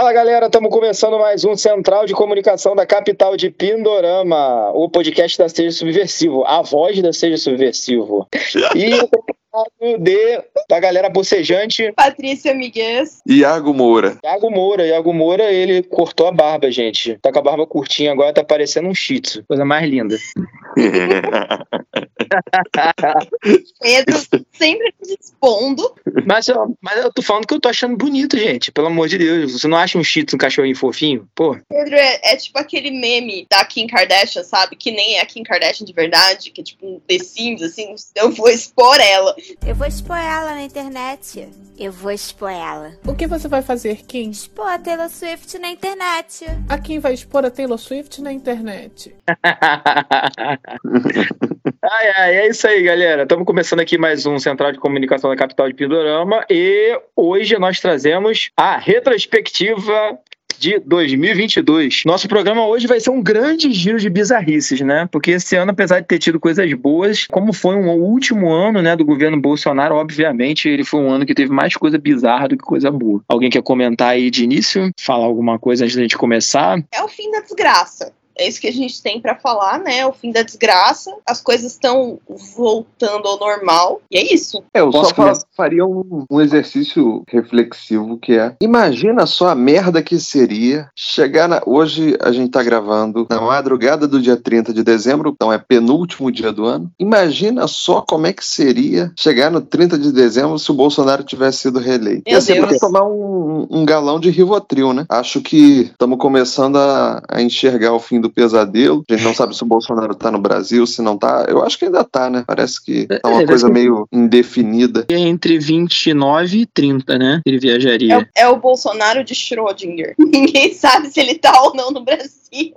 Fala galera, estamos começando mais um Central de Comunicação da capital de Pindorama, o podcast da Seja Subversivo, a voz da Seja Subversivo. E de, da galera bocejante. Patrícia Miguel. Iago Moura. Iago Moura. Iago Moura, ele cortou a barba, gente. Tá com a barba curtinha agora, tá parecendo um shih tzu. Coisa mais linda. Pedro sempre se expondo. Mas eu, mas eu tô falando que eu tô achando bonito, gente. Pelo amor de Deus. Você não acha um shih tzu, um cachorrinho fofinho? Pô. Pedro é, é, tipo aquele meme da Kim Kardashian, sabe? Que nem é a Kim Kardashian de verdade, que é tipo um The Sims, assim. Eu vou expor ela. Eu vou expor ela na internet. Eu vou expor ela. O que você vai fazer, Kim? Expor a Taylor Swift na internet. A Kim vai expor a Taylor Swift na internet. ai, ai, é isso aí, galera. Estamos começando aqui mais um Central de Comunicação da Capital de Pindorama e hoje nós trazemos a retrospectiva de 2022. Nosso programa hoje vai ser um grande giro de bizarrices, né? Porque esse ano, apesar de ter tido coisas boas, como foi um último ano, né, do governo Bolsonaro, obviamente, ele foi um ano que teve mais coisa bizarra do que coisa boa. Alguém quer comentar aí de início? Falar alguma coisa antes da gente começar? É o fim da desgraça. É isso que a gente tem para falar, né? O fim da desgraça. As coisas estão voltando ao normal. E é isso. É, eu Posso só faria um, um, exercício reflexivo que é: imagina só a merda que seria chegar na. Hoje a gente tá gravando na madrugada do dia 30 de dezembro, então é penúltimo dia do ano. Imagina só como é que seria chegar no 30 de dezembro se o Bolsonaro tivesse sido reeleito. Meu Ia ser pra tomar um, um, galão de Rivotril, né? Acho que estamos começando a, a enxergar o fim do pesadelo. A gente não sabe se o Bolsonaro tá no Brasil, se não tá. Eu acho que ainda tá, né? Parece que tá uma é, coisa meio indefinida. Entre 29 e 30, né? Ele viajaria. É, é o Bolsonaro de Schrödinger. Ninguém sabe se ele tá ou não no Brasil.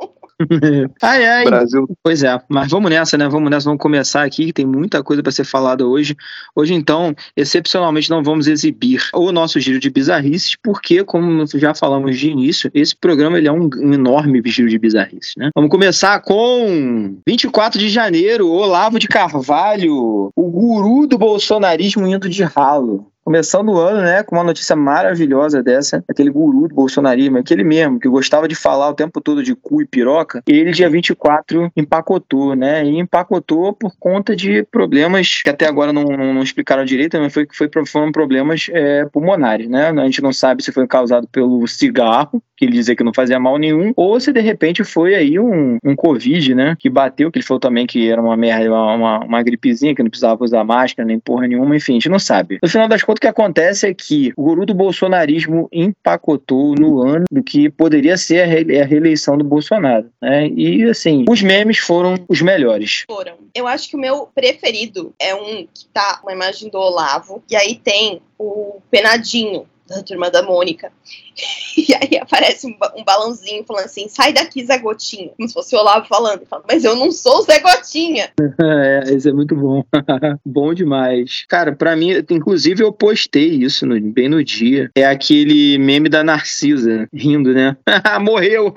ai, ai. Brasil. Pois é, mas vamos nessa, né? Vamos nessa, vamos começar aqui, que tem muita coisa para ser falada hoje. Hoje, então, excepcionalmente, não vamos exibir o nosso giro de bizarrices, porque, como já falamos de início, esse programa ele é um, um enorme giro de bizarrices, né? Vamos começar com 24 de janeiro, Olavo de Carvalho, o guru do bolsonarismo indo de ralo. Começando o ano, né, com uma notícia maravilhosa dessa, aquele guru do bolsonarismo, aquele mesmo, que gostava de falar o tempo todo de cu e piroca, ele dia 24 empacotou, né, e empacotou por conta de problemas que até agora não, não, não explicaram direito, mas foi, foi, foram problemas é, pulmonares, né, a gente não sabe se foi causado pelo cigarro, que ele dizia que não fazia mal nenhum, ou se de repente foi aí um, um Covid, né, que bateu, que ele falou também que era uma merda, uma, uma gripezinha, que não precisava usar máscara, nem porra nenhuma, enfim, a gente não sabe. No final das contas, o que acontece é que o guru do bolsonarismo empacotou no ano do que poderia ser a, re a reeleição do Bolsonaro, né, e assim, os memes foram os melhores. Foram. Eu acho que o meu preferido é um que tá uma imagem do Olavo, e aí tem o Penadinho, da turma da Mônica. E aí aparece um, um balãozinho falando assim: sai daqui, Zé Gotinha. Como se fosse o Olavo falando. Fala, Mas eu não sou o Zé Gotinha. é, esse é muito bom. bom demais. Cara, pra mim, inclusive eu postei isso no, bem no dia. É aquele meme da Narcisa rindo, né? Morreu!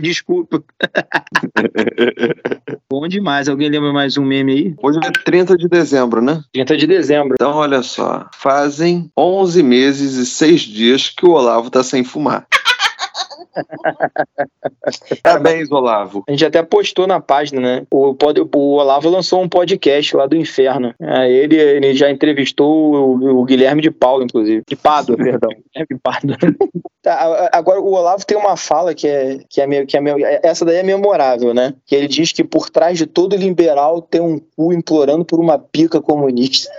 Desculpa. bom demais. Alguém lembra mais um meme aí? Hoje é 30 de dezembro, né? 30 de dezembro. Então, olha só. Fazem 11 meses e 6 dias que o Olavo tá sem sem fumar. Parabéns, Olavo. A gente até postou na página, né? O, o Olavo lançou um podcast lá do inferno. É, ele, ele já entrevistou o, o Guilherme de Paulo, inclusive. De Pádua, perdão. Guilherme de Pádua. Tá, agora, o Olavo tem uma fala que é, que é meio. Que é meio essa daí é memorável, né? Que ele diz que por trás de todo liberal tem um cu implorando por uma pica comunista.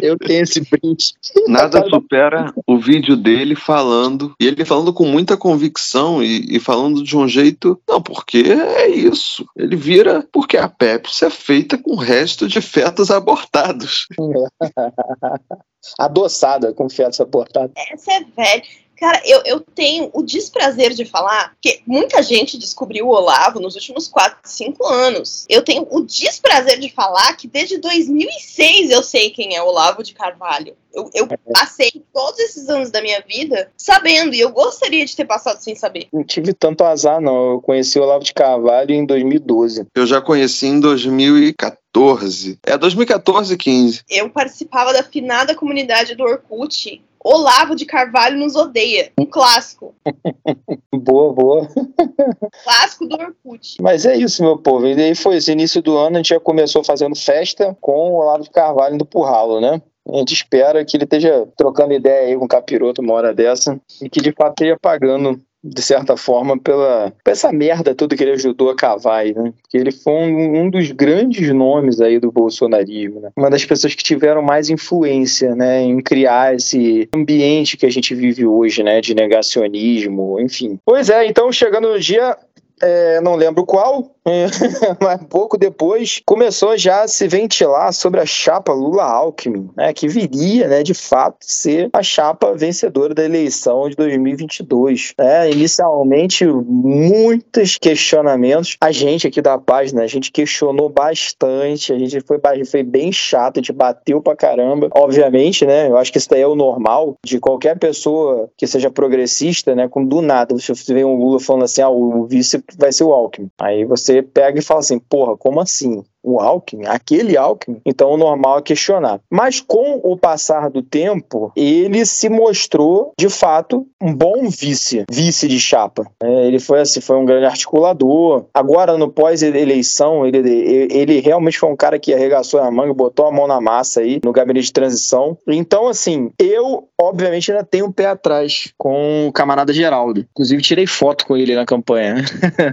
Eu tenho esse print. Nada supera o vídeo dele falando, e ele falando com muita convicção e, e, falando de um jeito. Não, porque é isso. Ele vira porque a Pepsi é feita com resto de fetos abortados. Adoçada com fetos abortados. Essa é velha. Cara, eu, eu tenho o desprazer de falar que muita gente descobriu o Olavo nos últimos 4, 5 anos. Eu tenho o desprazer de falar que desde 2006 eu sei quem é Olavo de Carvalho. Eu, eu, passei todos esses anos da minha vida sabendo, e eu gostaria de ter passado sem saber. Não tive tanto azar, não. Eu conheci o Olavo de Carvalho em 2012. Eu já conheci em 2014. É 2014, 15. Eu participava da finada comunidade do Orkut Olavo de Carvalho nos odeia. Um clássico. boa, boa. Clássico do Orkut. Mas é isso, meu povo. E aí foi esse início do ano, a gente já começou fazendo festa com o Olavo de Carvalho indo pro ralo, né? A gente espera que ele esteja trocando ideia aí com o capiroto uma hora dessa e que de fato esteja pagando de certa forma, pela, essa merda toda que ele ajudou a cavar aí, né? Porque ele foi um, um, dos grandes nomes aí do bolsonarismo, né? Uma das pessoas que tiveram mais influência, né, em criar esse ambiente que a gente vive hoje, né, de negacionismo, enfim. Pois é, então chegando no dia é, não lembro qual, mas pouco depois começou já a se ventilar sobre a chapa Lula-Alckmin, né, que viria, né, de fato, ser a chapa vencedora da eleição de 2022. Né? Inicialmente, muitos questionamentos. A gente aqui da página, a gente questionou bastante, a gente foi, foi bem chato, a gente bateu pra caramba. Obviamente, né, eu acho que isso daí é o normal de qualquer pessoa que seja progressista, né, com do nada você vê um Lula falando assim, ah, o vice vai ser o Alckmin. Aí você pega e fala assim, porra, como assim? O Alckmin, aquele Alckmin, então o normal é questionar. Mas com o passar do tempo, ele se mostrou, de fato, um bom vice, vice de chapa. É, ele foi assim, foi um grande articulador. Agora, no pós-eleição, ele, ele realmente foi um cara que arregaçou a manga, botou a mão na massa aí, no gabinete de transição. Então, assim, eu, obviamente, ainda tenho um pé atrás com o camarada Geraldo. Inclusive, tirei foto com ele na campanha.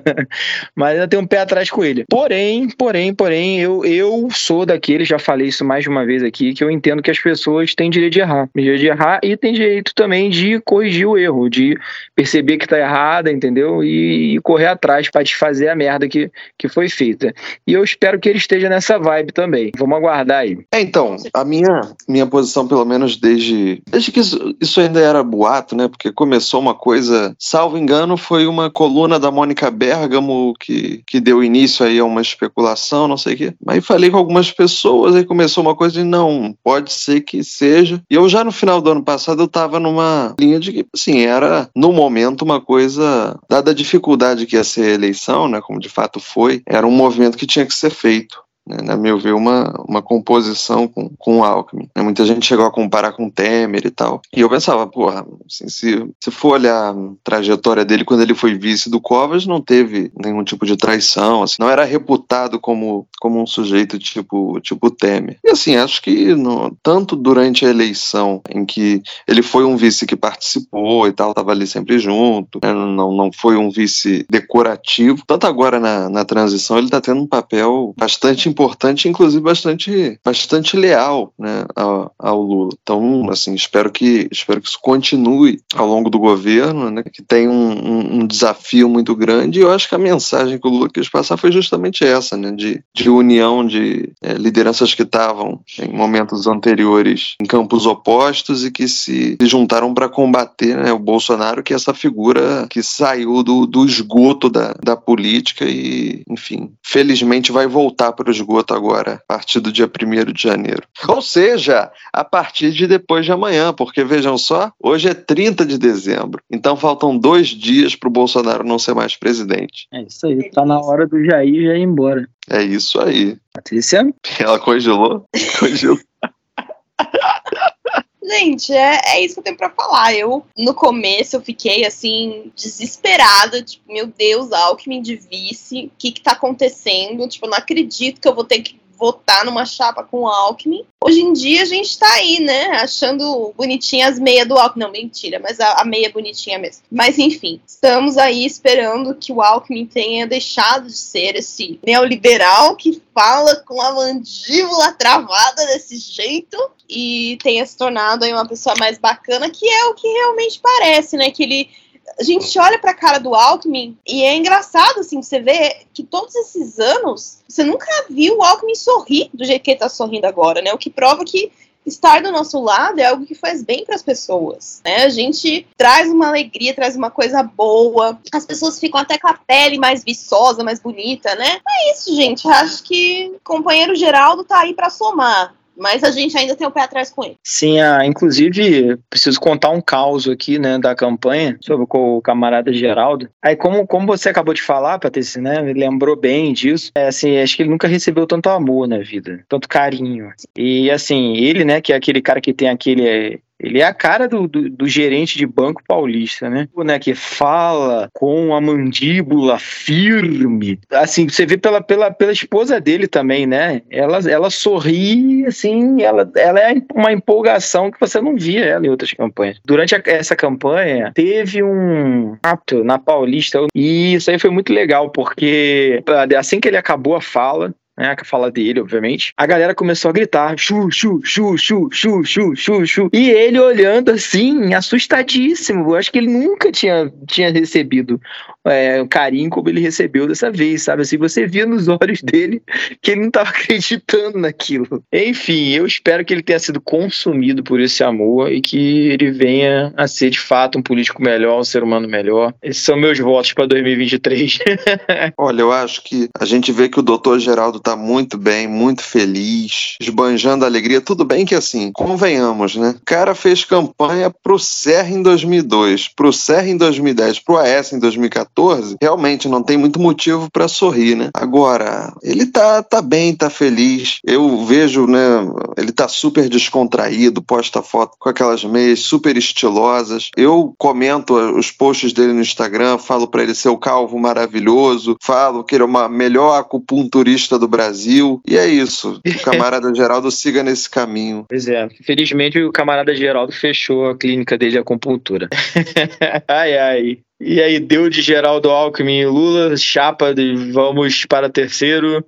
Mas ainda tenho um pé atrás com ele. Porém, porém, porém, Porém, eu, eu sou daquele, já falei isso mais de uma vez aqui, que eu entendo que as pessoas têm direito de errar. Direito de errar e tem direito também de corrigir o erro, de perceber que tá errada, entendeu? E, e correr atrás para desfazer a merda que, que foi feita. E eu espero que ele esteja nessa vibe também. Vamos aguardar aí. É, então, a minha, minha posição, pelo menos desde, desde que isso, isso ainda era boato, né? Porque começou uma coisa, salvo engano, foi uma coluna da Mônica Bergamo que, que deu início aí a uma especulação, não sei sei o quê. Aí falei com algumas pessoas, aí começou uma coisa de não, pode ser que seja. E eu já no final do ano passado eu tava numa linha de que, assim, era no momento uma coisa, dada a dificuldade que ia ser a eleição, né, como de fato foi, era um movimento que tinha que ser feito né, na meu ver, uma, uma composição com, com o Alckmin. Né, muita gente chegou a comparar com o Temer e tal. E eu pensava, porra, assim, se, se for olhar a trajetória dele quando ele foi vice do Covas, não teve nenhum tipo de traição, assim, não era reputado como, como um sujeito tipo, tipo Temer. E assim, acho que no, tanto durante a eleição em que ele foi um vice que participou e tal, estava ali sempre junto, né, não, não foi um vice decorativo, tanto agora na, na transição ele está tendo um papel bastante importante importante, inclusive bastante, bastante leal né, ao, ao, Lula. Então, assim, espero que, espero que isso continue ao longo do governo, né, que tem um, um, um desafio muito grande. E eu acho que a mensagem que o Lula quis passar foi justamente essa, né, de, de união de é, lideranças que estavam em momentos anteriores em campos opostos e que se, se juntaram para combater né, o Bolsonaro, que é essa figura que saiu do, do esgoto da, da política e, enfim, felizmente vai voltar para o esgoto esgoto agora, a partir do dia 1 de janeiro. Ou seja, a partir de depois de amanhã, porque vejam só, hoje é 30 de dezembro, então faltam dois dias para o Bolsonaro não ser mais presidente. É isso aí, tá na hora do Jair já ir embora. É isso aí. Patrícia? Ela congelou? Congelou. Gente, é, é isso que eu tenho pra falar. Eu, no começo, eu fiquei, assim, desesperada. Tipo, meu Deus, Alckmin de vice. O que que tá acontecendo? Tipo, eu não acredito que eu vou ter que votar numa chapa com o Alckmin. Hoje em dia a gente tá aí, né? Achando bonitinha as meias do Alckmin. Não, mentira, mas a, a meia é bonitinha mesmo. Mas enfim, estamos aí esperando que o Alckmin tenha deixado de ser esse neoliberal que fala com a mandíbula travada desse jeito e tenha se tornado aí uma pessoa mais bacana, que é o que realmente parece, né? Que ele a gente olha pra cara do Alckmin e é engraçado, assim, você vê que todos esses anos você nunca viu o Alckmin sorrir do jeito que ele tá sorrindo agora, né? O que prova que estar do nosso lado é algo que faz bem para as pessoas, né? A gente traz uma alegria, traz uma coisa boa. As pessoas ficam até com a pele mais viçosa, mais bonita, né? É isso, gente. Acho que o companheiro Geraldo tá aí para somar mas a gente ainda tem o pé atrás com ele. Sim, ah, inclusive, preciso contar um caos aqui, né, da campanha sobre o camarada Geraldo. Aí, como, como você acabou de falar, Patrícia, né, me lembrou bem disso, é, assim, acho que ele nunca recebeu tanto amor na vida, tanto carinho. E, assim, ele, né, que é aquele cara que tem aquele Ele é a cara do, do, do gerente de banco paulista, né? O, né? Que fala com a mandíbula firme. Assim, você vê pela, pela, pela esposa dele também, né? Ela, ela sorri, assim, ela, ela é uma empolgação que você não via ela em outras campanhas. Durante a, essa campanha, teve um ato na Paulista e isso aí foi muito legal, porque assim que ele acabou a fala, né? Que fala dele, obviamente. A galera começou a gritar: chu, chu, chu, chu, chu, chu, chu, chu. E ele olhando assim, assustadíssimo. Eu acho que ele nunca tinha, tinha recebido é, um carinho como ele recebeu dessa vez, sabe? Assim, você via nos olhos dele que ele não estava acreditando naquilo. Enfim, eu espero que ele tenha sido consumido por esse amor e que ele venha a ser de fato um político melhor, um ser humano melhor. Esses são meus votos para 2023. Olha, eu acho que a gente vê que o doutor Geraldo tá muito bem, muito feliz, esbanjando alegria. Tudo bem que assim, convenhamos, né? O cara fez campanha pro Serra em 2002, pro Serra em 2010, pro AS em 2014. Realmente não tem muito motivo para sorrir, né? Agora, ele tá, tá bem, tá feliz. Eu vejo, né? Ele tá super descontraído, posta foto com aquelas meias super estilosas. Eu comento os posts dele no Instagram, falo para ele ser o calvo maravilhoso, falo que ele é o melhor acupunturista do Brasil Brasil. E é isso. O camarada Geraldo siga nesse caminho. Pois é. Felizmente o camarada Geraldo fechou a clínica dele de acupuntura. ai, ai. E aí, deu de Geraldo Alckmin e Lula, chapa de vamos para terceiro.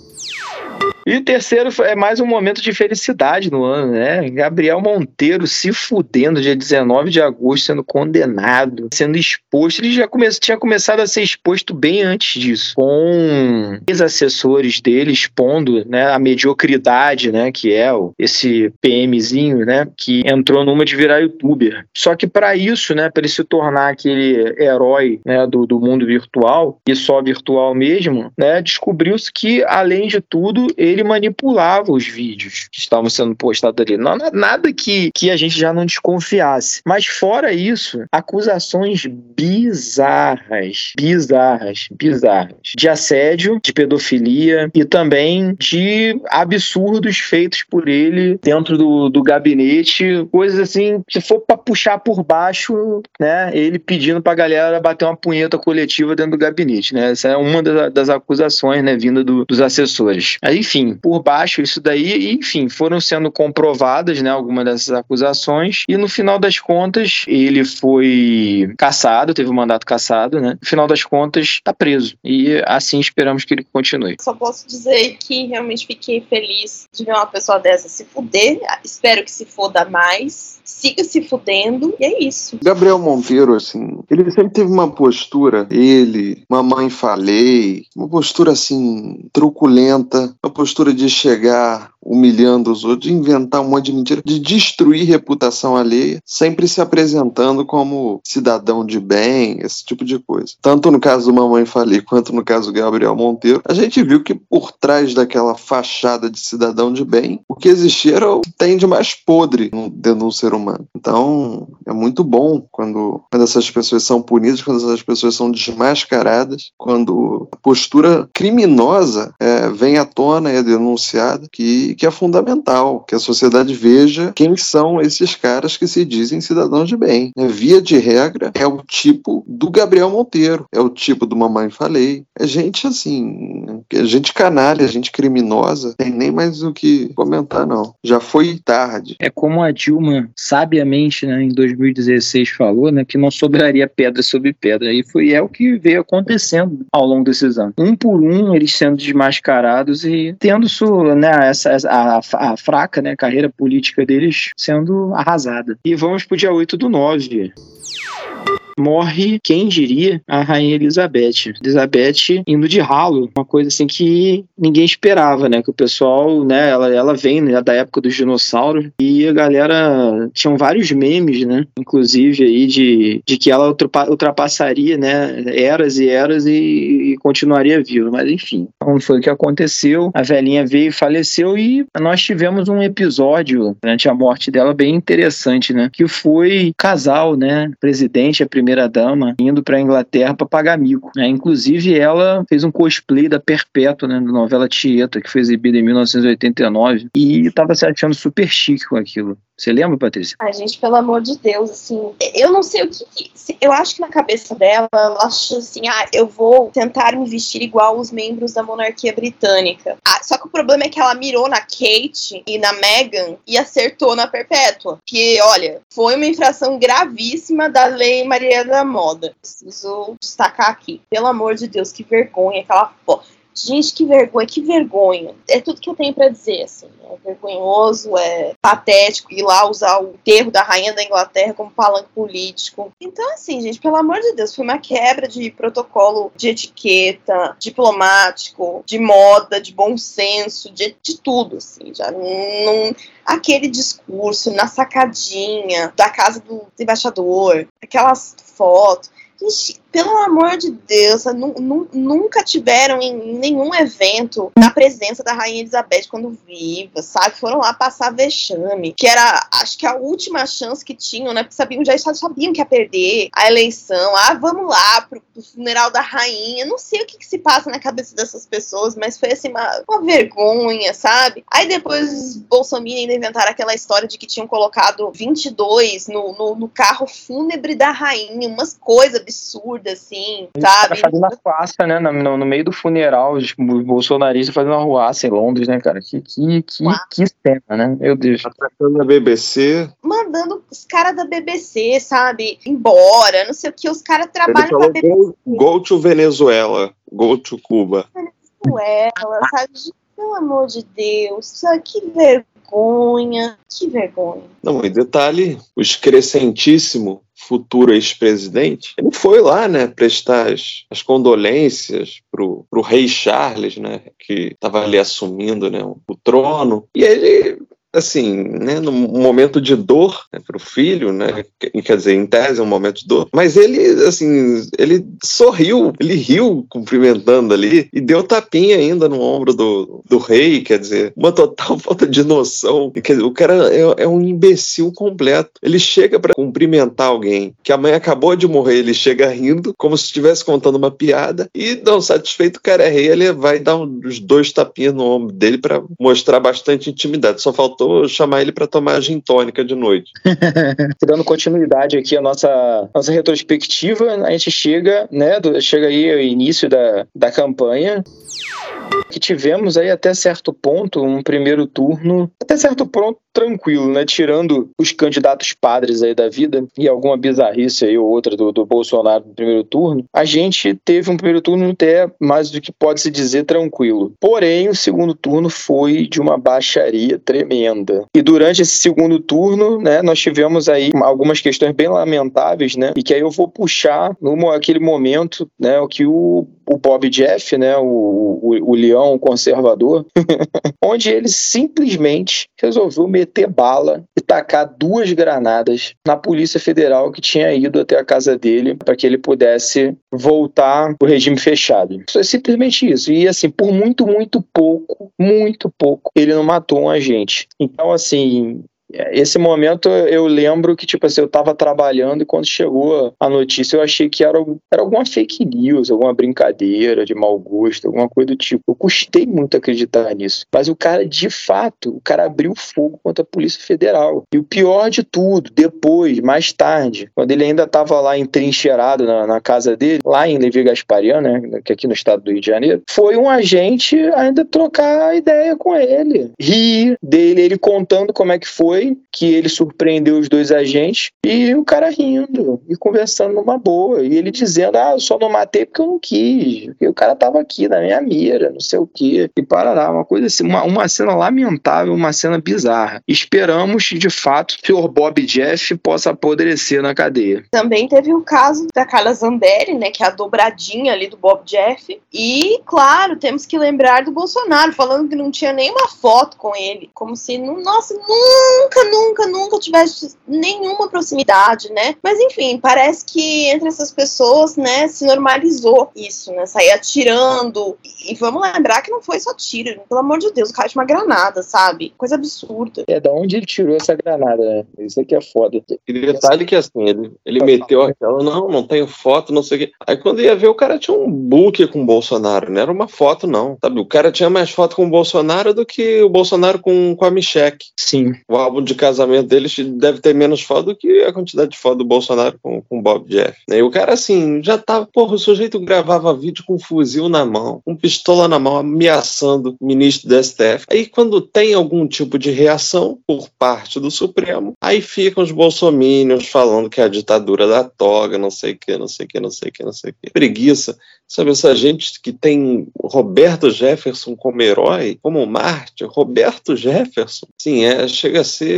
E o terceiro é mais um momento de felicidade no ano, né? Gabriel Monteiro se fudendo dia 19 de agosto, sendo condenado, sendo exposto. Ele já come tinha começado a ser exposto bem antes disso, com ex-assessores dele expondo né, a mediocridade, né? Que é o, esse PMzinho, né? Que entrou numa de virar youtuber. Só que para isso, né? Para ele se tornar aquele herói né, do, do mundo virtual, e só virtual mesmo, né? Descobriu-se que, além de tudo, ele manipulava os vídeos que estavam sendo postados ali. Não, nada que, que a gente já não desconfiasse. Mas fora isso, acusações bizarras, bizarras, bizarras de assédio, de pedofilia e também de absurdos feitos por ele dentro do, do gabinete, coisas assim, se for para puxar por baixo, né, ele pedindo pra galera bater uma punheta coletiva dentro do gabinete, né? Essa é uma das, das acusações, né, vinda do, dos assessores. Enfim, enfim, por baixo isso daí, enfim, foram sendo comprovadas, né, algumas dessas acusações, e no final das contas ele foi caçado, teve um mandato caçado, né, no final das contas tá preso, e assim esperamos que ele continue. Só posso dizer que realmente fiquei feliz de ver uma pessoa dessa se fuder, espero que se foda mais, siga se fudendo, e é isso. Gabriel Monteiro, assim, ele sempre teve uma postura, ele, mamãe falei, uma postura assim, truculenta, uma postura de chegar humilhando os outros, de inventar um monte de mentira, de destruir reputação alheia, sempre se apresentando como cidadão de bem, esse tipo de coisa. Tanto no caso do Mamãe Falei quanto no caso do Gabriel Monteiro, a gente viu que por trás daquela fachada de cidadão de bem, o que existia era o que tem de mais podre dentro de um ser humano. Então, é muito bom quando, quando essas pessoas são punidas, quando essas pessoas são desmascaradas, quando a postura criminosa é, vem à tona e é denunciada, que que, é fundamental, que a sociedade veja quem são esses caras que se dizem cidadãos de bem. É, via de regra, é o tipo do Gabriel Monteiro, é o tipo do Mamãe Falei. É gente assim, é gente canalha, gente criminosa, tem nem mais o que comentar, não. Já foi tarde. É como a Dilma sabiamente, né, em 2016 falou, né, que não sobraria pedra sobre pedra. E foi é o que veio acontecendo ao longo desses anos. Um por um, eles sendo desmascarados e tendo sua, né, essa, a, a, fraca né, carreira política deles sendo arrasada. E vamos para o dia 8 do 9 morre, quem diria, a Rainha Elizabeth. Elizabeth indo de ralo, uma coisa assim que ninguém esperava, né? Que o pessoal, né, ela, ela vem né, da época dos dinossauros e a galera tinham vários memes, né? Inclusive aí de, de que ela ultrapassaria, né, eras e eras e, e continuaria viva. Mas enfim, não foi o que aconteceu. A velhinha veio e faleceu e nós tivemos um episódio durante a morte dela bem interessante, né? Que foi casal, né? Presidente, a primeira primeira-dama indo para a Inglaterra para pagar mico. Né? Inclusive, ela fez um cosplay da Perpétua, né, da novela Tieta, que foi exibida em 1989, e estava se achando super chique com aquilo Você lembra, Patrícia? Ai, gente, pelo amor de Deus, assim, eu não sei o que. que- Eu acho que na cabeça dela, ela achou assim: ah, eu vou tentar me vestir igual os membros da monarquia britânica. Ah, só que o problema é que ela mirou na Kate e na Meghan e acertou na Perpétua. Que, olha, foi uma infração gravíssima da lei Maria da Moda. Preciso destacar aqui. Pelo amor de Deus, que vergonha aquela. Gente, que vergonha, que vergonha. É tudo que eu tenho pra dizer, assim. É vergonhoso, é patético ir lá usar o enterro da rainha da Inglaterra como palanque político. Então, assim, gente, pelo amor de Deus, foi uma quebra de protocolo de etiqueta, diplomático, de moda, de bom senso, de, de tudo, assim. Já não. Aquele discurso na sacadinha da casa do embaixador, aquelas fotos. Pelo amor de Deus, nu- nu- nunca tiveram em nenhum evento na presença da Rainha Elizabeth quando viva, sabe? Foram lá passar vexame, que era, acho que a última chance que tinham, né? Porque sabiam, já sabiam que ia perder a eleição. Ah, vamos lá pro, pro funeral da rainha. Não sei o que, que se passa na cabeça dessas pessoas, mas foi assim uma, uma vergonha, sabe? Aí depois os Bolsonaro ainda inventaram aquela história de que tinham colocado 22 no, no, no carro fúnebre da rainha, umas coisas absurdas assim, Tá sabe? fazendo arruaça, né? No, no- meio do funeral, os bolsonaristas fazendo arruaça em Londres, né, cara? Que, que, que, Uau. que cena, né? Meu Deus. Atacando a BBC, mandando os caras da BBC, sabe, embora, não sei o que, os caras ele trabalham pra BBC go, go to Venezuela, go to Cuba. com ela, sabe? Pelo amor de Deus, que vergonha, que vergonha. Não, e detalhe, o excrescentíssimo futuro ex-presidente, ele foi lá, né, prestar as, as condolências pro, pro rei Charles, né, que estava ali assumindo, né, o, o trono, e ele assim, né, num momento de dor né, para o filho, né, que- quer dizer, em tese é um momento de dor, mas ele, assim, ele sorriu, ele riu cumprimentando ali e deu tapinha ainda no ombro do, do rei, quer dizer, uma total falta de noção. Quer dizer, o cara é, é um imbecil completo. Ele chega para cumprimentar alguém que a mãe acabou de morrer, ele chega rindo, como se estivesse contando uma piada, e não satisfeito, o cara é rei, ele vai dar uns dois tapinhas no ombro dele para mostrar bastante intimidade. Só faltou chamar ele para tomar gin tônica de noite. Dando continuidade aqui à nossa, nossa retrospectiva, a gente chega, né, do- chega aí ao início da, da campanha, que tivemos aí até certo ponto um primeiro turno, até certo ponto tranquilo, né, tirando os candidatos padres aí da vida e alguma bizarrice aí ou outra do, do Bolsonaro no primeiro turno, a gente teve um primeiro turno até mais do que pode se dizer tranquilo. Porém, o segundo turno foi de uma baixaria tremenda. E durante esse segundo turno, né, nós tivemos aí algumas questões bem lamentáveis, né, e que aí eu vou puxar no aquele momento, né, o que o, o Bob Jeff, né, o, o, o leão conservador, onde ele simplesmente resolveu meter bala e tacar duas granadas na Polícia Federal que tinha ido até a casa dele para que ele pudesse voltar o regime fechado. Isso é simplesmente isso. E assim, por muito, muito pouco, muito pouco, ele não matou um agente. Então, assim, esse momento eu lembro que, tipo assim, eu tava trabalhando e quando chegou a notícia eu achei que era, era alguma fake news, alguma brincadeira de mau gosto, alguma coisa do tipo. Eu custei muito acreditar nisso. Mas o cara, de fato, o cara abriu fogo contra a Polícia Federal. E o pior de tudo, depois, mais tarde, quando ele ainda tava lá entrincheirado na, na casa dele, lá em Levi Gasparian, né, que é aqui no estado do Rio de Janeiro, foi um agente ainda trocar ideia com ele. Rir dele, ele contando como é que foi, que ele surpreendeu os dois agentes e o cara rindo e conversando numa boa. E ele dizendo: Ah, eu só não matei porque eu não quis. Porque o cara tava aqui na minha mira, não sei o quê. E parará, uma coisa assim, uma, uma cena lamentável, uma cena bizarra. Esperamos, de fato, que o Bob Jeff possa apodrecer na cadeia. Também teve o caso da Carla Zambelli, né, que é a dobradinha ali do Bob Jeff. E, claro, temos que lembrar do Bolsonaro, falando que não tinha nenhuma foto com ele. Como se, nossa, nunca, nunca, nunca tivesse nenhuma proximidade, né? Mas, enfim, parece que entre essas pessoas, né, se normalizou isso, né? Sair atirando. E vamos lembrar que não foi só tiro, pelo amor de Deus, o cara tinha uma granada, sabe? Coisa absurda. É, da onde ele tirou essa granada, né? Isso aqui é foda. E detalhe que assim, ele, ele meteu aquela, não, não tenho foto, não sei o quê. Aí quando ia ver, o cara tinha um book com o Bolsonaro, não era uma foto, não. Sabe, o cara tinha mais foto com o Bolsonaro do que o Bolsonaro com, com a Michelle. Sim. O álbum álbum de casamento deles deve ter menos foto do que a quantidade de foto do Bolsonaro com, com Bob Jeff. E o cara, assim, já tava. Porra, o sujeito gravava vídeo com um fuzil na mão, com pistola na mão, ameaçando o ministro do STF. Aí, quando tem algum tipo de reação por parte do Supremo, aí ficam os bolsomínios falando que é a ditadura da toga, não sei o que, não sei o que, não sei o que, não sei o que. Preguiça. Sabe, essa gente que tem Roberto Jefferson como herói, como Marte, Roberto Jefferson, sim, é, chega a ser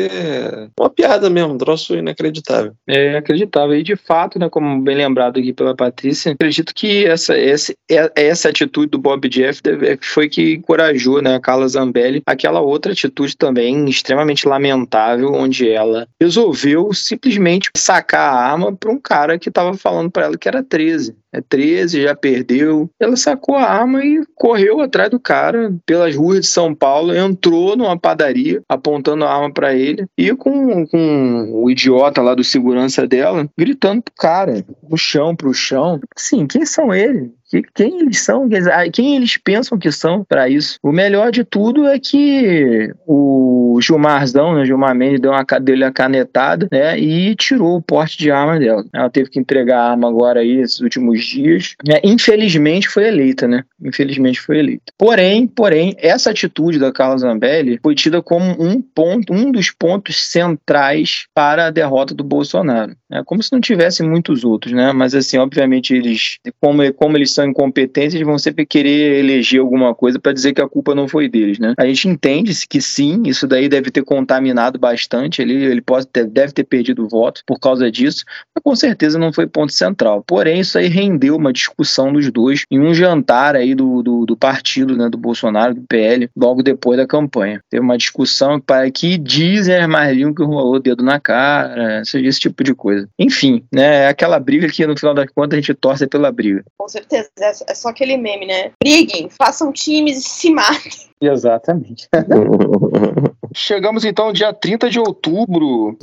uma piada mesmo, um troço inacreditável. É acreditável. E de fato, né, como bem lembrado aqui pela Patrícia, acredito que essa, essa, é, essa atitude do Bob Jeff foi que encorajou né, a Carla Zambelli aquela outra atitude também extremamente lamentável, onde ela resolveu simplesmente sacar a arma para um cara que estava falando para ela que era 13 é 13, já perdeu. Ela sacou a arma e correu atrás do cara pelas ruas de São Paulo, entrou numa padaria apontando a arma para ele e com, com o idiota lá do segurança dela gritando pro cara, pro chão, pro chão. Sim, quem são eles? Quem eles são, quem eles pensam que são para isso. O melhor de tudo é que o Gilmarzão, né, Gilmar Mendes, deu uma, dele a canetada né, e tirou o porte de arma dela. Ela teve que entregar a arma agora aí, esses últimos dias. É, infelizmente foi eleita, né? Infelizmente foi eleita. Porém, porém, essa atitude da Carla Zambelli foi tida como um ponto, um dos pontos centrais para a derrota do Bolsonaro. É como se não tivesse muitos outros, né? Mas assim, obviamente eles, como, como eles são incompetentes, eles vão sempre querer eleger alguma coisa para dizer que a culpa não foi deles, né? A gente entende que sim, isso daí deve ter contaminado bastante, ele, ele pode ter, deve ter perdido votos por causa disso, mas com certeza não foi ponto central. Porém, isso aí rendeu uma discussão dos dois em um jantar aí do, do, do partido, né, do Bolsonaro, do PL, logo depois da campanha. Teve uma discussão para que dizem as que rolou dedo na cara, esse tipo de coisa. Enfim, né, é aquela briga que no final das contas a gente torce pela briga. Com certeza, é, é só aquele meme, né? Briguem, façam times e se matem. Exatamente. Chegamos então ao dia 30 de outubro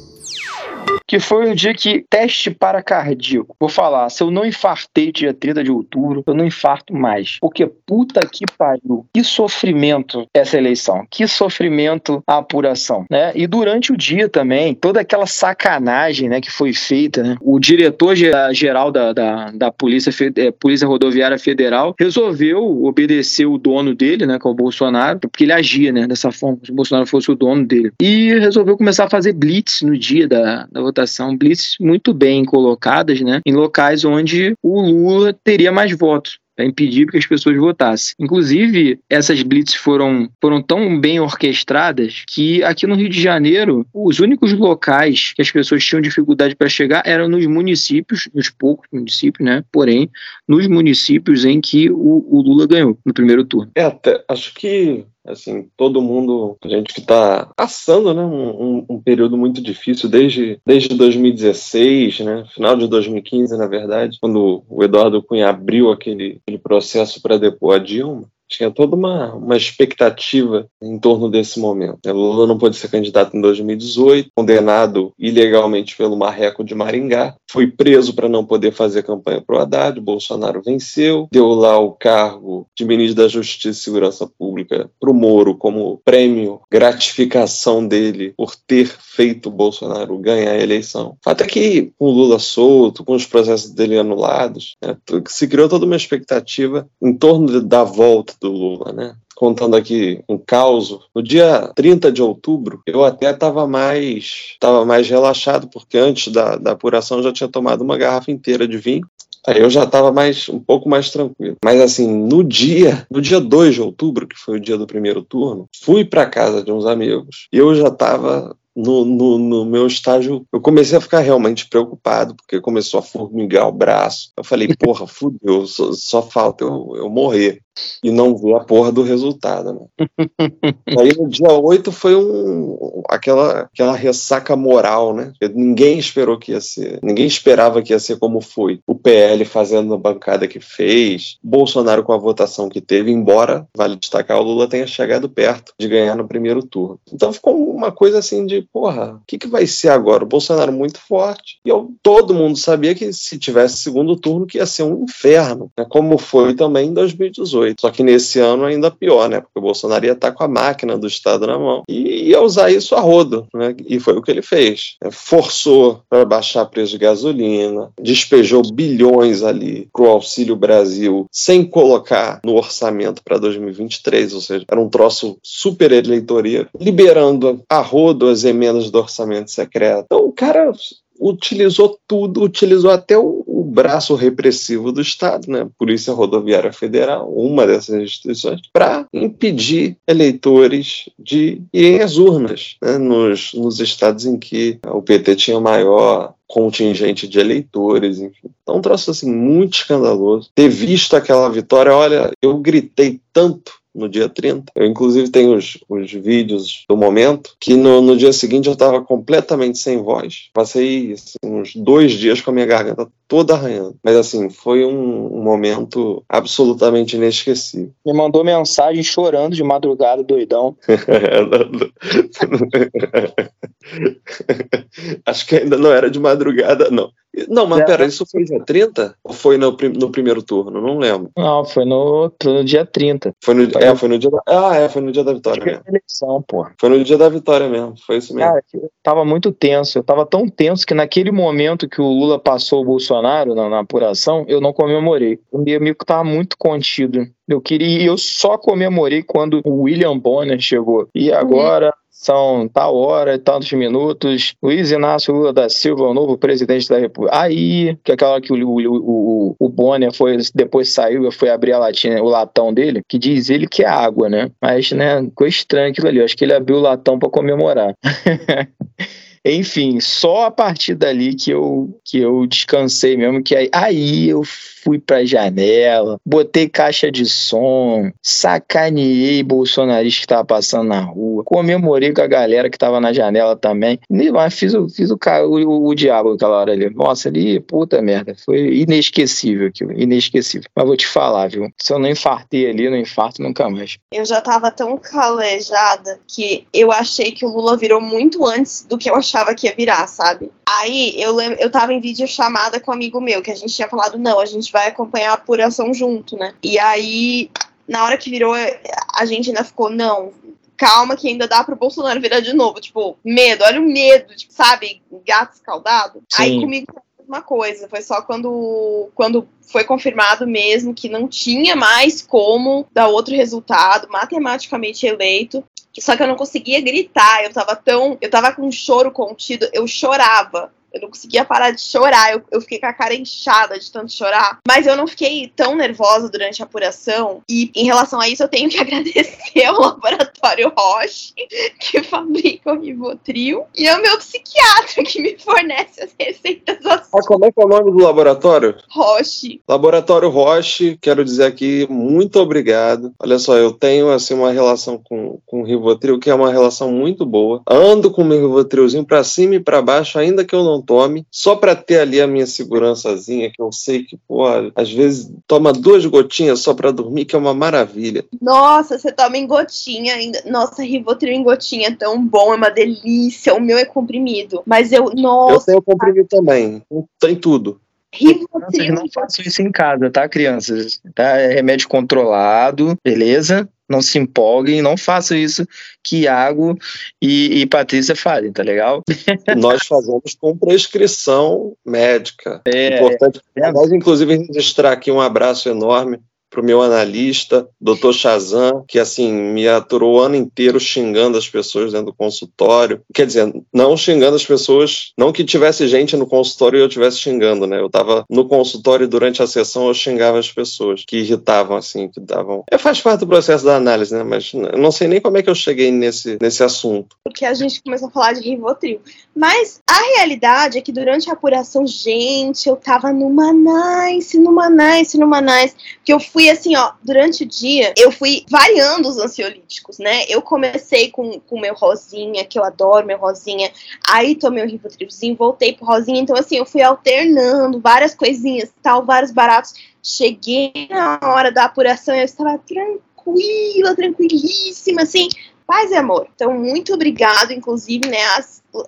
que foi o dia que teste para cardíaco. Vou falar, se eu não infartei dia 30 de outubro, eu não infarto mais. Porque puta que pariu. Que sofrimento essa eleição. Que sofrimento a apuração, né? E durante o dia também, toda aquela sacanagem, né, que foi feita, né? O diretor geral da, da, da Polícia, é, Polícia Rodoviária Federal resolveu obedecer o dono dele, né, que é o Bolsonaro, porque ele agia, né, dessa forma, se o Bolsonaro fosse o dono dele. E resolveu começar a fazer blitz no dia da, da votação, blitz muito bem colocadas, né, em locais onde o Lula teria mais votos para impedir que as pessoas votassem. Inclusive, essas blitz foram, foram tão bem orquestradas que aqui no Rio de Janeiro, os únicos locais que as pessoas tinham dificuldade para chegar eram nos municípios, nos poucos municípios, né? Porém, nos municípios em que o, o Lula ganhou no primeiro turno. É, até, acho que assim, todo mundo, a gente que está passando, né, um, um, período muito difícil desde, desde 2016, né, final de 2015, na verdade, quando o Eduardo Cunha abriu aquele, aquele processo para depor a Dilma, tinha toda uma, uma expectativa em torno desse momento. Lula não pôde ser candidato em 2018, condenado ilegalmente pelo Marreco de Maringá, foi preso para não poder fazer campanha para o Haddad, Bolsonaro venceu, deu lá o cargo de ministro da Justiça e Segurança Pública para o Moro como prêmio, gratificação dele por ter feito o Bolsonaro ganhar a eleição. Até que com o Lula solto, com os processos dele anulados, né, se criou toda uma expectativa em torno da volta do Lula, né? contando aqui um caos. No dia 30 de outubro, eu até estava mais, tava mais relaxado, porque antes da, da apuração eu já tinha tomado uma garrafa inteira de vinho. Aí eu já estava mais um pouco mais tranquilo. Mas assim, no dia, no dia 2 de outubro, que foi o dia do primeiro turno, fui para casa de uns amigos e eu já estava no, no, no, meu estágio, eu comecei a ficar realmente preocupado, porque começou a formigar o braço. Eu falei, porra, fudeu, só, só falta eu, eu morrer e não ver a porra do resultado. Né? Aí no dia 8 foi um, aquela, aquela ressaca moral, né? Ninguém esperou que ia ser, ninguém esperava que ia ser como foi. O PL fazendo a bancada que fez, Bolsonaro com a votação que teve, embora, vale destacar, o Lula tenha chegado perto de ganhar no primeiro turno. Então ficou uma coisa assim de, porra, o que, que vai ser agora? O Bolsonaro muito forte. E eu, todo mundo sabia que se tivesse segundo turno que ia ser um inferno, né? como foi também em 2018. 2018. Só que nesse ano ainda pior, né? Porque o Bolsonaro ia estar com a máquina do Estado na mão e ia usar isso a rodo, né? E foi o que ele fez. Forçou para baixar preço de gasolina, despejou bilhões ali para o Auxílio Brasil sem colocar no orçamento para 2023, ou seja, era um troço super eleitoreiro, liberando a rodo as emendas do orçamento secreto. Então o cara utilizou tudo, utilizou até o, braço repressivo do Estado, né? Polícia Rodoviária Federal, uma dessas instituições, para impedir eleitores de irem às urnas né? nos, nos estados em que o PT tinha maior contingente de eleitores, enfim. Então, um troço assim muito escandaloso. Ter visto aquela vitória, olha, eu gritei tanto no dia 30. Eu, inclusive, tenho os, os vídeos do momento, que no, no dia seguinte eu estava completamente sem voz. Passei assim, uns dois dias com a minha garganta toda arranhando. Mas, assim, foi um, um momento absolutamente inesquecível. Me mandou mensagem chorando de madrugada, doidão. Acho que ainda não era de madrugada, não. Não, mas é. pera, isso foi dia 30? Ou foi no, no primeiro turno? Não lembro. Não, foi no, no dia 30. Foi no, é, foi no dia da, Ah, é, foi no dia da vitória mesmo. Eleição, pô. Foi no dia da vitória mesmo, foi isso mesmo. Cara, eu tava muito tenso. Eu tava tão tenso que naquele momento que o Lula passou o Bolsonaro na, na apuração, eu não comemorei. O meu amigo tava muito contido. Eu queria, eu só comemorei quando o William Bonner chegou. E agora são tal hora, tantos minutos. Luiz Inácio Lula da Silva, o novo presidente da República. Aí, que é aquela que o, o, o, o Bonner foi, depois saiu, foi abrir a latinha, o latão dele, que diz ele que é água, né? Mas, né, ficou estranho aquilo ali. Eu acho que ele abriu o latão para comemorar. Enfim, só a partir dali que eu, que eu descansei mesmo, que aí, aí eu fui pra janela, botei caixa de som, sacaneei bolsonarista que tava passando na rua, comemorei com a galera que tava na janela também, mas fiz, o, fiz o, o, o diabo aquela hora ali. Nossa, ali, puta merda, foi inesquecível aquilo, inesquecível. Mas vou te falar, viu? Se eu não infartei ali, não infarto nunca mais. Eu já tava tão calejada que eu achei que o Lula virou muito antes do que eu achava que ia virar, sabe? Aí eu eu tava em vídeo chamada com um amigo meu, que a gente tinha falado, não, a gente vai acompanhar a apuração junto, né? E aí, na hora que virou, a gente ainda ficou, não, calma que ainda dá pro Bolsonaro virar de novo. Tipo, medo, olha o medo, tipo, sabe? Gato escaldado. Sim. Aí comigo foi a mesma coisa. Foi só quando, quando foi confirmado mesmo que não tinha mais como dar outro resultado, matematicamente eleito. Só que eu não conseguia gritar, eu tava tão. Eu tava com um choro contido, eu chorava. Eu não conseguia parar de chorar. Eu, eu fiquei com a cara inchada de tanto chorar. Mas eu não fiquei tão nervosa durante a apuração. E em relação a isso, eu tenho que agradecer ao laboratório Roche, que fabrica o Rivotril, e ao meu psiquiatra, que me fornece as receitas assim. Ah, como é que é o nome do laboratório? Roche. Laboratório Roche, quero dizer aqui, muito obrigado. Olha só, eu tenho assim uma relação com, com o Rivotril, que é uma relação muito boa. Ando com o meu Rivotrilzinho pra cima e pra baixo, ainda que eu não tome, só para ter ali a minha segurançazinha, que eu sei que, pô, às vezes toma duas gotinhas só para dormir, que é uma maravilha. Nossa, você toma em gotinha ainda. Nossa, Rivotril em gotinha é tão bom, é uma delícia. O meu é comprimido, mas eu, nossa. Eu tenho comprimido também, tem tudo. Rivotril. Não façam isso em casa, tá, crianças? Tá? É remédio controlado, beleza? Não se empolguem, não façam isso que Iago e, e Patrícia fazem, tá legal? Nós fazemos com prescrição médica. É, Importante. É. Nós, inclusive, registrar aqui um abraço enorme para o meu analista, Dr. Shazam, que assim me aturou o ano inteiro xingando as pessoas dentro do consultório. Quer dizer, não xingando as pessoas, não que tivesse gente no consultório e eu estivesse xingando, né? Eu estava no consultório durante a sessão eu xingava as pessoas que irritavam, assim, que davam. É, faz parte do processo da análise, né? Mas não sei nem como é que eu cheguei nesse, nesse assunto. Porque a gente começou a falar de Rivotril. Mas a realidade é que durante a apuração, gente, eu tava numa nice, numa nice, numa nice, que eu fui fui assim, ó, durante o dia, eu fui variando os ansiolíticos, né? Eu comecei com o meu rosinha, que eu adoro meu rosinha, aí tomei o ribotrilzinho, voltei pro rosinha, então assim, eu fui alternando várias coisinhas, tal, vários baratos. Cheguei na hora da apuração, eu estava tranquila, tranquilíssima, assim, Paz e amor. Então, muito obrigado, inclusive, né,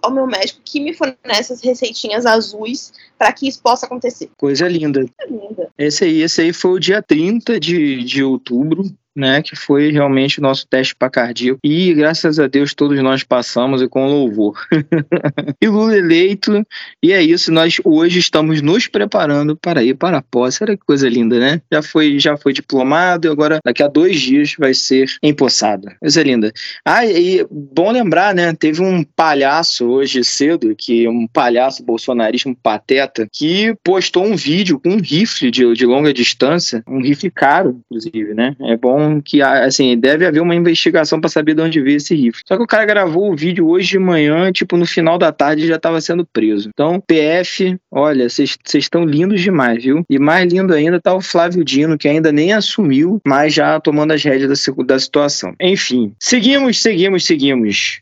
ao meu médico que me fornece as receitinhas azuis para que isso possa acontecer. Coisa linda. É linda. Esse aí, esse aí foi o dia 30 de, de outubro né, que foi realmente o nosso teste para cardíaco. E graças a Deus todos nós passamos e com louvor. e Lula eleito, e é isso, nós hoje estamos nos preparando para ir para a posse. Olha que coisa linda, né? Já foi, já foi diplomado e agora daqui a dois dias vai ser empossado. Coisa linda. Ah, e bom lembrar, né? Teve um palhaço hoje cedo, que um palhaço bolsonarista, um pateta, que postou um vídeo com um rifle de, de longa distância, um rifle caro, inclusive, né? É bom que, assim, deve haver uma investigação para saber de onde veio esse rifle. Só que o cara gravou o vídeo hoje de manhã, tipo, no final da tarde já estava sendo preso. Então, PF, olha, vocês estão lindos demais, viu? E mais lindo ainda tá o Flávio Dino, que ainda nem assumiu, mas já tomando as rédeas da, da situação. Enfim, seguimos, seguimos, seguimos.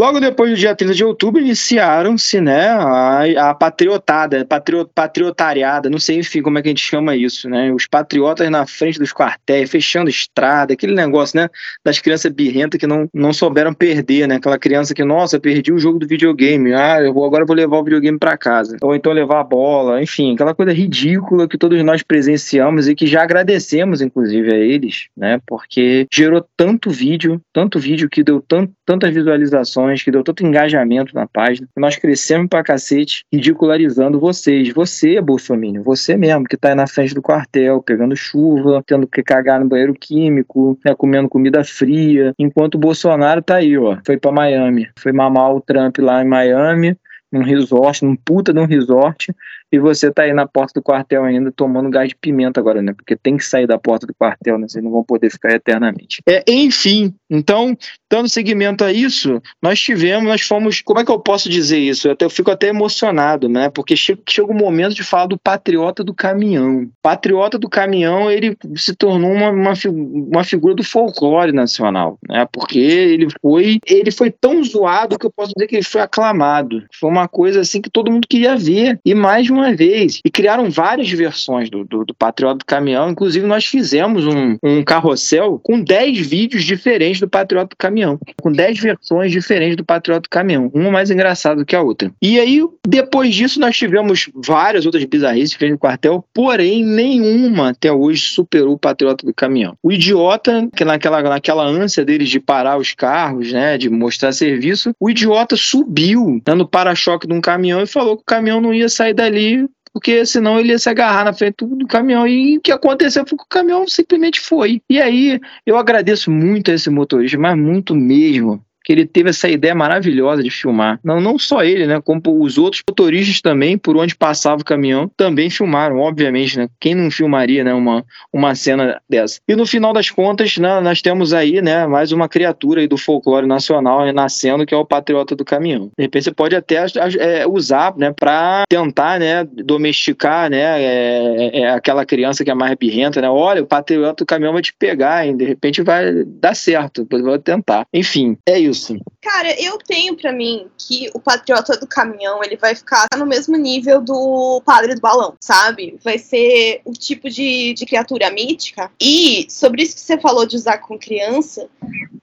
Logo depois do dia 30 de outubro, iniciaram-se né, a, a patriotada, patrio, patriotariada, não sei, enfim, como é que a gente chama isso, né? Os patriotas na frente dos quartéis, fechando estrada, aquele negócio, né? Das crianças birrentas que não, não souberam perder, né? Aquela criança que, nossa, perdi o jogo do videogame, ah, eu vou, agora vou levar o videogame para casa. Ou então levar a bola, enfim, aquela coisa ridícula que todos nós presenciamos e que já agradecemos, inclusive, a eles, né? Porque gerou tanto vídeo, tanto vídeo que deu tanto, tantas visualizações que deu tanto engajamento na página, nós crescemos pra cacete, ridicularizando vocês. Você, Bolsonaro, você mesmo, que tá aí na frente do quartel, pegando chuva, tendo que cagar no banheiro químico, né, comendo comida fria, enquanto o Bolsonaro tá aí, ó, foi para Miami, foi mamar o Trump lá em Miami, num resort, num puta de um resort, e você tá aí na porta do quartel ainda tomando gás de pimenta agora, né? Porque tem que sair da porta do quartel, né? Vocês não vão poder ficar eternamente. É, enfim, então, dando seguimento a isso, nós tivemos, nós fomos. Como é que eu posso dizer isso? Eu, até, eu fico até emocionado, né? Porque chega, chega o momento de falar do patriota do caminhão. Patriota do caminhão, ele se tornou uma, uma, uma figura do folclore nacional, né? Porque ele foi, ele foi tão zoado que eu posso dizer que ele foi aclamado. Foi uma coisa assim que todo mundo queria ver. E mais de uma vez. E criaram várias versões do, do, do Patriota do Caminhão. Inclusive, nós fizemos um, um carrossel com 10 vídeos diferentes do Patriota do Caminhão, com 10 versões diferentes do Patriota do Caminhão, uma mais engraçada que a outra. E aí, depois disso, nós tivemos várias outras bizarrices diferentes do quartel, porém, nenhuma até hoje superou o Patriota do Caminhão. O idiota, que naquela, naquela ânsia deles de parar os carros, né, de mostrar serviço, o idiota subiu né, no para-choque de um caminhão e falou que o caminhão não ia sair dali porque senão ele ia se agarrar na frente do caminhão. E o que aconteceu foi que o caminhão simplesmente foi. E aí eu agradeço muito a esse motorista, mas muito mesmo, que ele teve essa ideia maravilhosa de filmar. Não, não só ele, né? Como os outros motoristas também, por onde passava o caminhão, também filmaram, obviamente, né? Quem não filmaria, né? Uma, uma cena dessa. E no final das contas, né, nós temos aí, né? Mais uma criatura do folclore nacional nascendo, que é o patriota do caminhão. De repente você pode até é, usar, né? Para tentar, né? Domesticar, né? É, é aquela criança que é mais birrenta, né? Olha, o patriota do caminhão vai te pegar, hein? De repente vai dar certo. Vou tentar. Enfim, é isso isso? Cara, eu tenho para mim que o Patriota do Caminhão ele vai ficar no mesmo nível do Padre do Balão, sabe? Vai ser o tipo de, de criatura mítica. E sobre isso que você falou de usar com criança,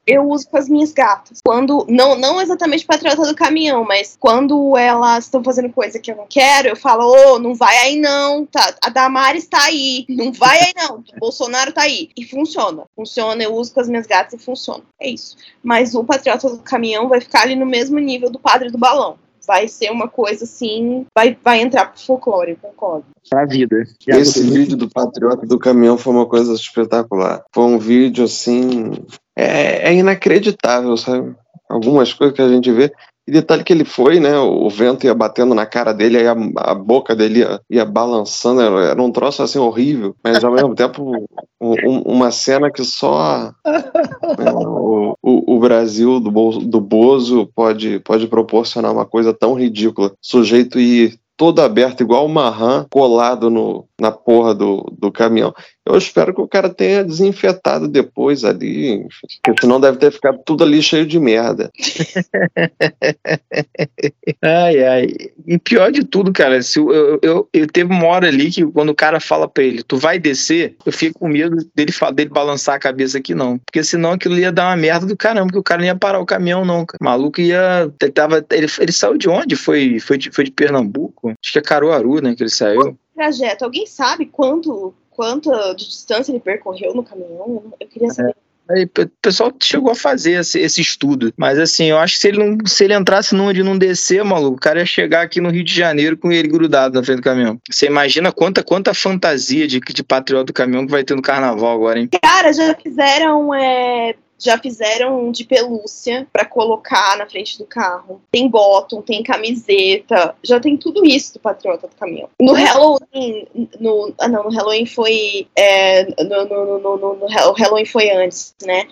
eu uso com as minhas gatas. Quando, não, não exatamente Patriota do Caminhão, mas quando elas estão fazendo coisa que eu não quero, eu falo, ô, oh, não vai aí não, tá, a Damares tá aí, não vai aí não, o Bolsonaro tá aí. E funciona, funciona, eu uso com as minhas gatas e funciona. É isso. Mas o Patriota do caminhão vai ficar ali no mesmo nível do padre do balão. Vai ser uma coisa assim, vai, vai entrar pro folclore, concordo. Pra vida. Esse vídeo do Patriota do Caminhão foi uma coisa espetacular. Foi um vídeo assim. É, é inacreditável, sabe? Algumas coisas que a gente vê. E detalhe que ele foi, né? O vento ia batendo na cara dele, aí a, a boca dele ia, ia, balançando, era um troço assim horrível, mas ao mesmo tempo um, uma cena que só né, o, o, o, Brasil do, do Bozo pode, pode proporcionar uma coisa tão ridícula. Sujeito ir todo aberto, igual uma rã, colado no, na porra do, do caminhão. Eu espero que o cara tenha desinfetado depois ali, porque senão deve ter ficado tudo ali cheio de merda. ai, ai. E pior de tudo, cara, se eu, eu, eu, eu, teve uma hora ali que quando o cara fala pra ele, tu vai descer, eu fico com medo dele, dele balançar a cabeça aqui, não. Porque senão aquilo ia dar uma merda do caramba, porque o cara não ia parar o caminhão, não. O maluco ia. Ele, tava, ele, ele saiu de onde? Foi, foi, de, foi de Pernambuco? Acho que é Caruaru, né, que ele saiu. Trajeto, alguém sabe quanto quanto de distância ele percorreu no caminhão? Eu queria saber. É. Aí, o pessoal chegou a fazer esse, esse, estudo. Mas assim, eu acho que se ele, não, se ele entrasse numa de não descer, maluco, o cara ia chegar aqui no Rio de Janeiro com ele grudado na frente do caminhão. Você imagina quanta, quanta fantasia de, de patriota do caminhão que vai ter no carnaval agora, hein? Cara, já fizeram é, já fizeram de pelúcia para colocar na frente do carro. Tem bottom, tem camiseta, já tem tudo isso do Patriota do Caminhão. No Halloween, no, ah não, no Halloween foi, é, no, no, no, no Halloween foi antes, né?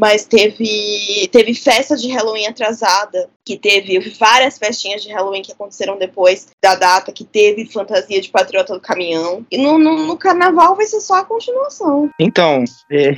Mas teve, teve festa de Halloween atrasada, que teve várias festinhas de Halloween que aconteceram depois da data, que teve fantasia de patriota do caminhão. E no, no, no carnaval vai ser só a continuação. Então, é...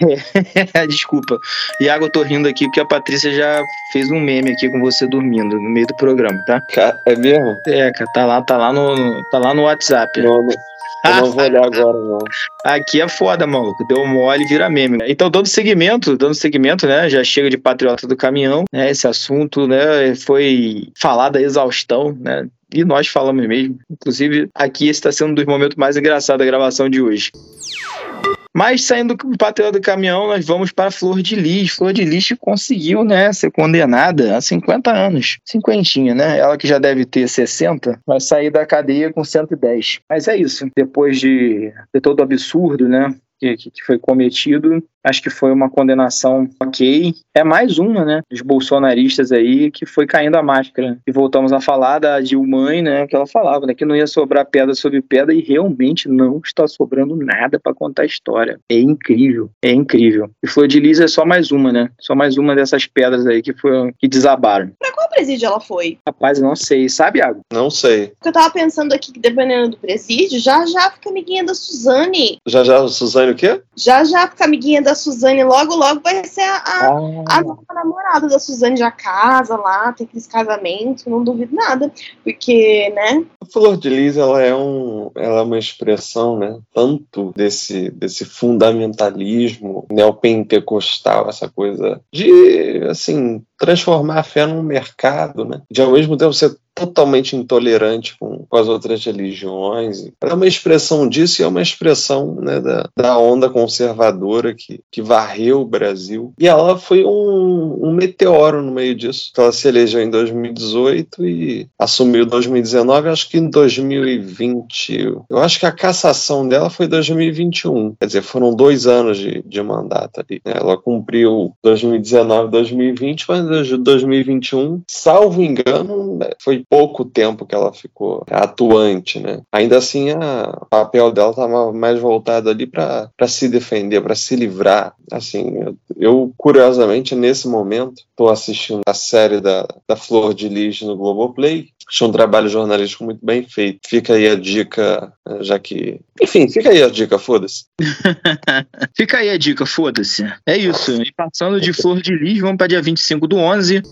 desculpa. Iago, eu tô rindo aqui porque a Patrícia já fez um meme aqui com você dormindo no meio do programa, tá? É mesmo? É, cara, tá lá, tá lá no, tá lá no WhatsApp. Não, não. Eu não vou olhar agora, não. Aqui é foda, maluco. Deu mole e vira meme. Então, dando segmento, dando segmento, né? Já chega de patriota do caminhão, né? Esse assunto, né? Foi falado a exaustão, né? E nós falamos mesmo. Inclusive, aqui esse está sendo um dos momentos mais engraçados da gravação de hoje. Mas saindo do patrão do caminhão, nós vamos para Flor de Lis. Flor de Lis conseguiu, né, ser condenada a 50 anos. Cinquentinha, né? Ela que já deve ter 60, vai sair da cadeia com 110. Mas é isso. Depois de ter todo o absurdo, né? Que, que foi cometido, acho que foi uma condenação ok. É mais uma, né, dos bolsonaristas aí que foi caindo a máscara. E voltamos a falar da Dilma, né, que ela falava, né, que não ia sobrar pedra sobre pedra e realmente não está sobrando nada para contar a história. É incrível, é incrível. E Flor de Lis é só mais uma, né? Só mais uma dessas pedras aí que foi que desabaram. Pra qual presídio ela foi? Rapaz, não sei. Sabe, Iago? Não sei. Eu tava pensando aqui que dependendo do presídio, já já fica amiguinha da Suzane. Já já Suzane o quê? Já já fica amiguinha da da Suzane logo, logo vai ser a, a, ah. a namorada da Suzane já casa lá, tem aqueles casamentos, não duvido nada. Porque, né? A Flor de Lis, ela é, um, ela é uma expressão, né? Tanto desse, desse fundamentalismo neopentecostal, essa coisa de, assim, transformar a fé num mercado, né? De ao mesmo tempo ser totalmente intolerante com, com, as outras religiões. É uma expressão disso e é uma expressão né, da, da, onda conservadora que, que varreu o Brasil. E ela foi um, um meteoro no meio disso. Ela se elegeu em 2018 e assumiu 2019, acho que em 2020. Eu acho que a cassação dela foi 2021. Quer dizer, foram dois anos de, de mandato ali. Né? Ela cumpriu 2019, 2020, mas 2021, salvo engano, né, pouco tempo que ela ficou atuante, né? Ainda assim, a, o papel dela estava mais voltado ali para se defender, para se livrar. Assim, eu, eu, curiosamente, nesse momento, estou assistindo a série da, da Flor de Lis no Globoplay, Achei um trabalho jornalístico muito bem feito. Fica aí a dica, já que. Enfim, fica aí a dica, foda-se. fica aí a dica, foda-se. É isso. E passando de Flor de Lis, vamos para dia 25 do 11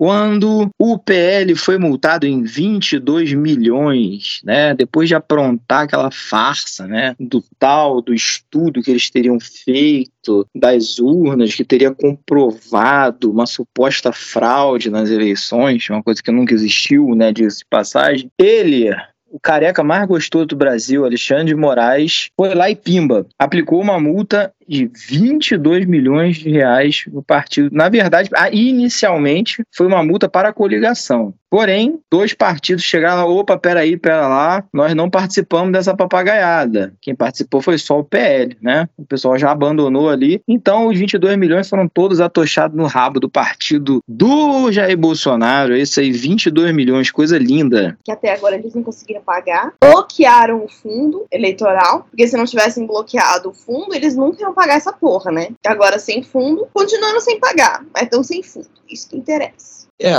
quando o PL foi multado em 22 milhões, né, depois de aprontar aquela farsa, né, do tal do estudo que eles teriam feito das urnas, que teria comprovado uma suposta fraude nas eleições, uma coisa que nunca existiu, né, de passagem. Ele o careca mais gostoso do Brasil, Alexandre de Moraes, foi lá e pimba, aplicou uma multa de 22 milhões de reais no partido. Na verdade, inicialmente foi uma multa para a coligação. Porém, dois partidos chegaram, opa, peraí, pera lá, nós não participamos dessa papagaiada. Quem participou foi só o PL, né? O pessoal já abandonou ali. Então, os 22 milhões foram todos atochados no rabo do partido do Jair Bolsonaro. Esse aí, 22 milhões, coisa linda. Que até agora eles não conseguiram pagar. Bloquearam o fundo eleitoral, porque se não tivessem bloqueado o fundo, eles nunca iam pagar essa porra, né? Agora sem fundo, continuando sem pagar, mas estão sem fundo. Isso que interessa. É,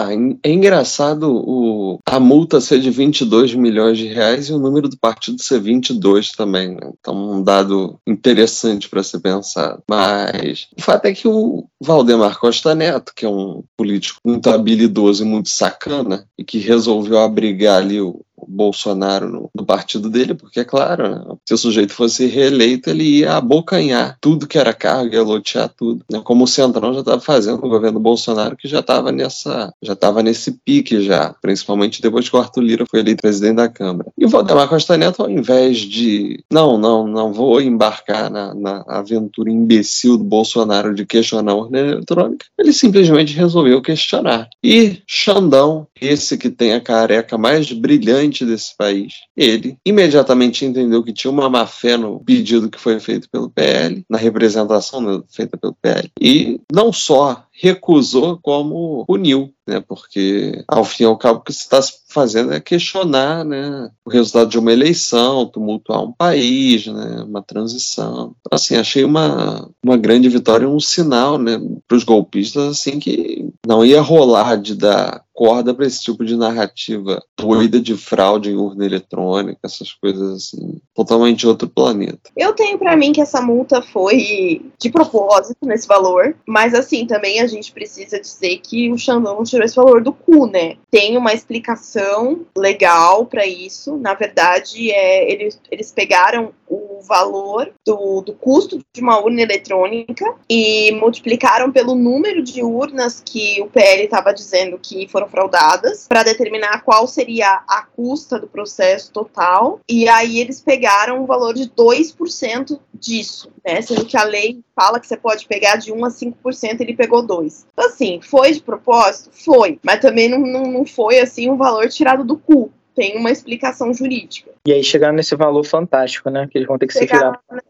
é engraçado o, a multa ser de 22 milhões de reais e o número do partido ser 22 também. Né? Então, um dado interessante para ser pensado. Mas o fato é que o Valdemar Costa Neto, que é um político muito habilidoso e muito sacana, e que resolveu abrigar ali o, Bolsonaro no, no, partido dele, porque, é claro, né, se o sujeito fosse reeleito, ele ia abocanhar tudo que era cargo, ia lotear tudo. Né, como o Centrão já estava fazendo no governo Bolsonaro, que já estava nessa, já estava nesse pique já, principalmente depois que o Arthur Lira foi eleito presidente da Câmara. E o Valdemar Costa Neto, ao invés de, não, não, não vou embarcar na, na aventura imbecil do Bolsonaro de questionar a urna eletrônica, ele simplesmente resolveu questionar. E Xandão, esse que tem a careca mais brilhante desse país, ele imediatamente entendeu que tinha uma má fé no pedido que foi feito pelo PL, na representação né, feita pelo PL, e não só recusou como puniu, né? Porque ao fim e ao cabo o que se está fazendo é questionar, né, o resultado de uma eleição, tumultuar um país, né, uma transição. Então, assim, achei uma, uma grande vitória, um sinal, né, para os golpistas, assim que não ia rolar de dar corda para esse tipo de narrativa doida de fraude em urna eletrônica, essas coisas assim, totalmente outro planeta. Eu tenho para mim que essa multa foi de propósito nesse valor, mas assim, também a gente precisa dizer que o Xandão não tirou esse valor do cu, né? Tem uma explicação legal para isso. Na verdade, é, eles, eles pegaram o valor do, do custo de uma urna eletrônica e multiplicaram pelo número de urnas que o PL estava dizendo que foram fraudadas para determinar qual seria a custa do processo total. E aí eles pegaram o valor de 2% disso, né? Sendo que a lei fala que você pode pegar de 1 a 5%, ele pegou 2. Então, assim, foi de propósito? Foi. Mas também não, não, não foi, assim, um valor tirado do cu tem uma explicação jurídica. E aí chegaram nesse valor fantástico, né? Que eles vão ter que chegaram se virar.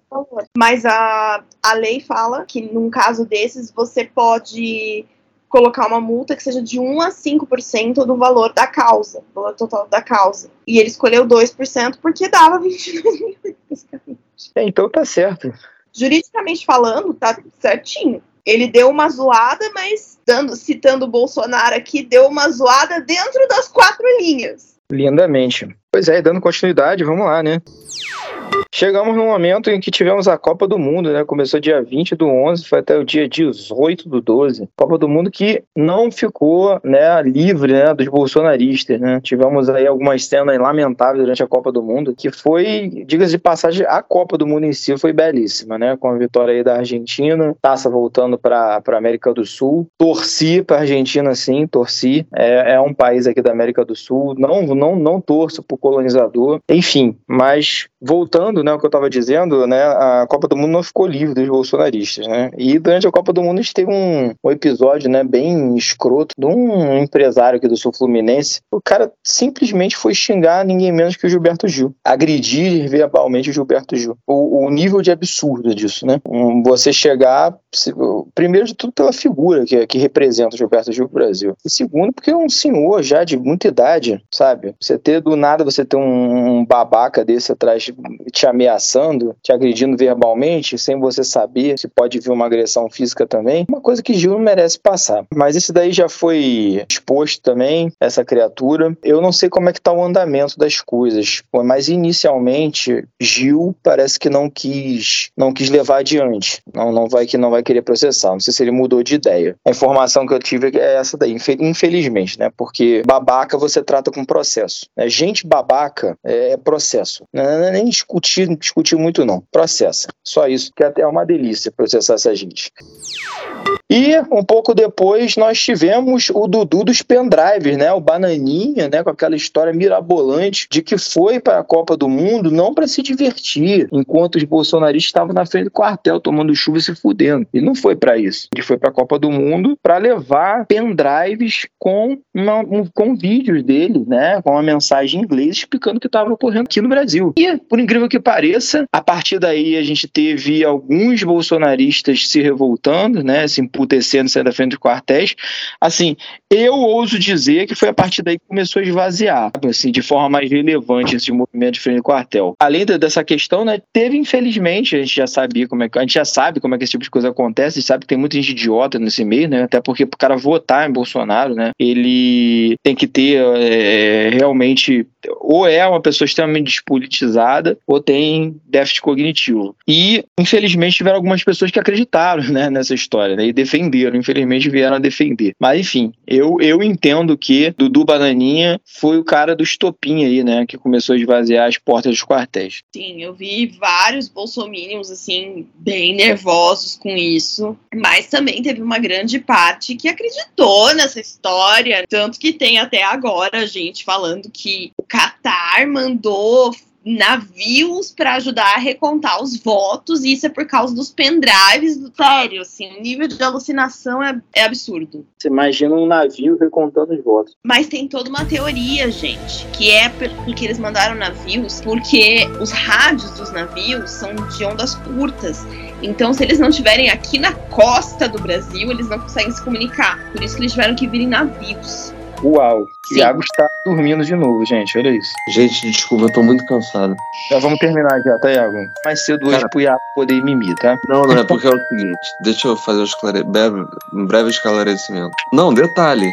Mas a, a lei fala que num caso desses você pode colocar uma multa que seja de 1 a 5% do valor da causa, do valor total da causa. E ele escolheu 2% porque dava 22 milhões, É, então tá certo. Juridicamente falando, tá certinho. Ele deu uma zoada, mas dando, citando o Bolsonaro aqui, deu uma zoada dentro das quatro linhas. Lindamente. Pois é, dando continuidade, vamos lá, né? Chegamos no momento em que tivemos a Copa do Mundo, né? Começou dia 20 do 11, foi até o dia 18 do 12. Copa do Mundo que não ficou, né, livre, né, dos bolsonaristas, né? Tivemos aí algumas cenas lamentáveis durante a Copa do Mundo, que foi, diga-se de passagem, a Copa do Mundo em si foi belíssima, né? Com a vitória aí da Argentina, taça voltando para a América do Sul. Torci para a Argentina, sim, torci. É, é um país aqui da América do Sul. Não, não, não torço por colonizador. Enfim, mas voltando, né, o que eu estava dizendo, né, a Copa do Mundo não ficou livre dos bolsonaristas, né? E durante a Copa do Mundo a gente teve um, um episódio, né, bem escroto de um empresário aqui do Sul Fluminense. O cara simplesmente foi xingar ninguém menos que o Gilberto Gil, agredir verbalmente o Gilberto Gil. O, o nível de absurdo disso, né? Um, você chegar, primeiro de tudo pela figura que, que representa o Gilberto Gil no Brasil. E segundo, porque é um senhor já de muita idade, sabe? Você ter do nada, você ter um, um babaca desse atrás te ameaçando, te agredindo verbalmente, sem você saber se pode vir uma agressão física também, uma coisa que Gil não merece passar. Mas esse daí já foi exposto também, essa criatura. Eu não sei como é que tá o andamento das coisas, mas inicialmente Gil parece que não quis, não quis levar adiante. Não, não vai que não vai querer processar. Não sei se ele mudou de ideia. A informação que eu tive é essa daí, infelizmente, né? Porque babaca você trata com processo. Né? Gente babaca é processo. Não é nem discutir, discutir muito não. Processa. Só isso, que até é uma delícia processar essa gente. E um pouco depois nós tivemos o Dudu dos pendrives, né? O Bananinha, né? Com aquela história mirabolante de que foi para a Copa do Mundo não para se divertir, enquanto os bolsonaristas estavam na frente do quartel tomando chuva e se fudendo. E não foi para isso. Ele foi para a Copa do Mundo para levar pendrives com, uma, um, com vídeos dele, né? Com uma mensagem em inglês explicando o que estava ocorrendo aqui no Brasil. E, por incrível que pareça, a partir daí a gente teve alguns bolsonaristas se revoltando, né? Se emputecendo, saindo da frente dos quartéis. Assim, eu ouso dizer que foi a partir daí que começou a esvaziar, assim, de forma mais relevante esse movimento de frente do quartel. Além dessa questão, né, teve infelizmente, a gente já sabia como é que a gente já sabe como é que esse tipo de coisa acontece, a gente sabe que tem muita gente idiota nesse meio, né? Até porque o cara votar em Bolsonaro, né? Ele tem que ter é, realmente ou é uma pessoa extremamente despolitizada ou tem déficit cognitivo. E, infelizmente, tiveram algumas pessoas que acreditaram né, nessa história né, e defenderam, infelizmente vieram a defender. Mas, enfim, eu, eu entendo que Dudu Bananinha foi o cara do estopim aí, né, que começou a esvaziar as portas dos quartéis. Sim, eu vi vários bolsominions, assim, bem nervosos com isso, mas também teve uma grande parte que acreditou nessa história, tanto que tem até agora gente falando que Qatar mandou navios para ajudar a recontar os votos, e isso é por causa dos pendrives. Sério, assim, o nível de alucinação é, é absurdo. Você imagina um navio recontando os votos. Mas tem toda uma teoria, gente, que é porque eles mandaram navios, porque os rádios dos navios são de ondas curtas. Então, se eles não estiverem aqui na costa do Brasil, eles não conseguem se comunicar. Por isso que eles tiveram que vir em navios. Uau! Sim. Iago está dormindo de novo, gente. Olha isso. Gente, desculpa, eu tô muito cansado. Já vamos terminar já, tá, Iago? Mais cedo hoje Cara. pro Iago poder ir mimir, tá? Não, não é porque é o seguinte, deixa eu fazer um esclare... breve, um breve esclarecimento. Não, detalhe,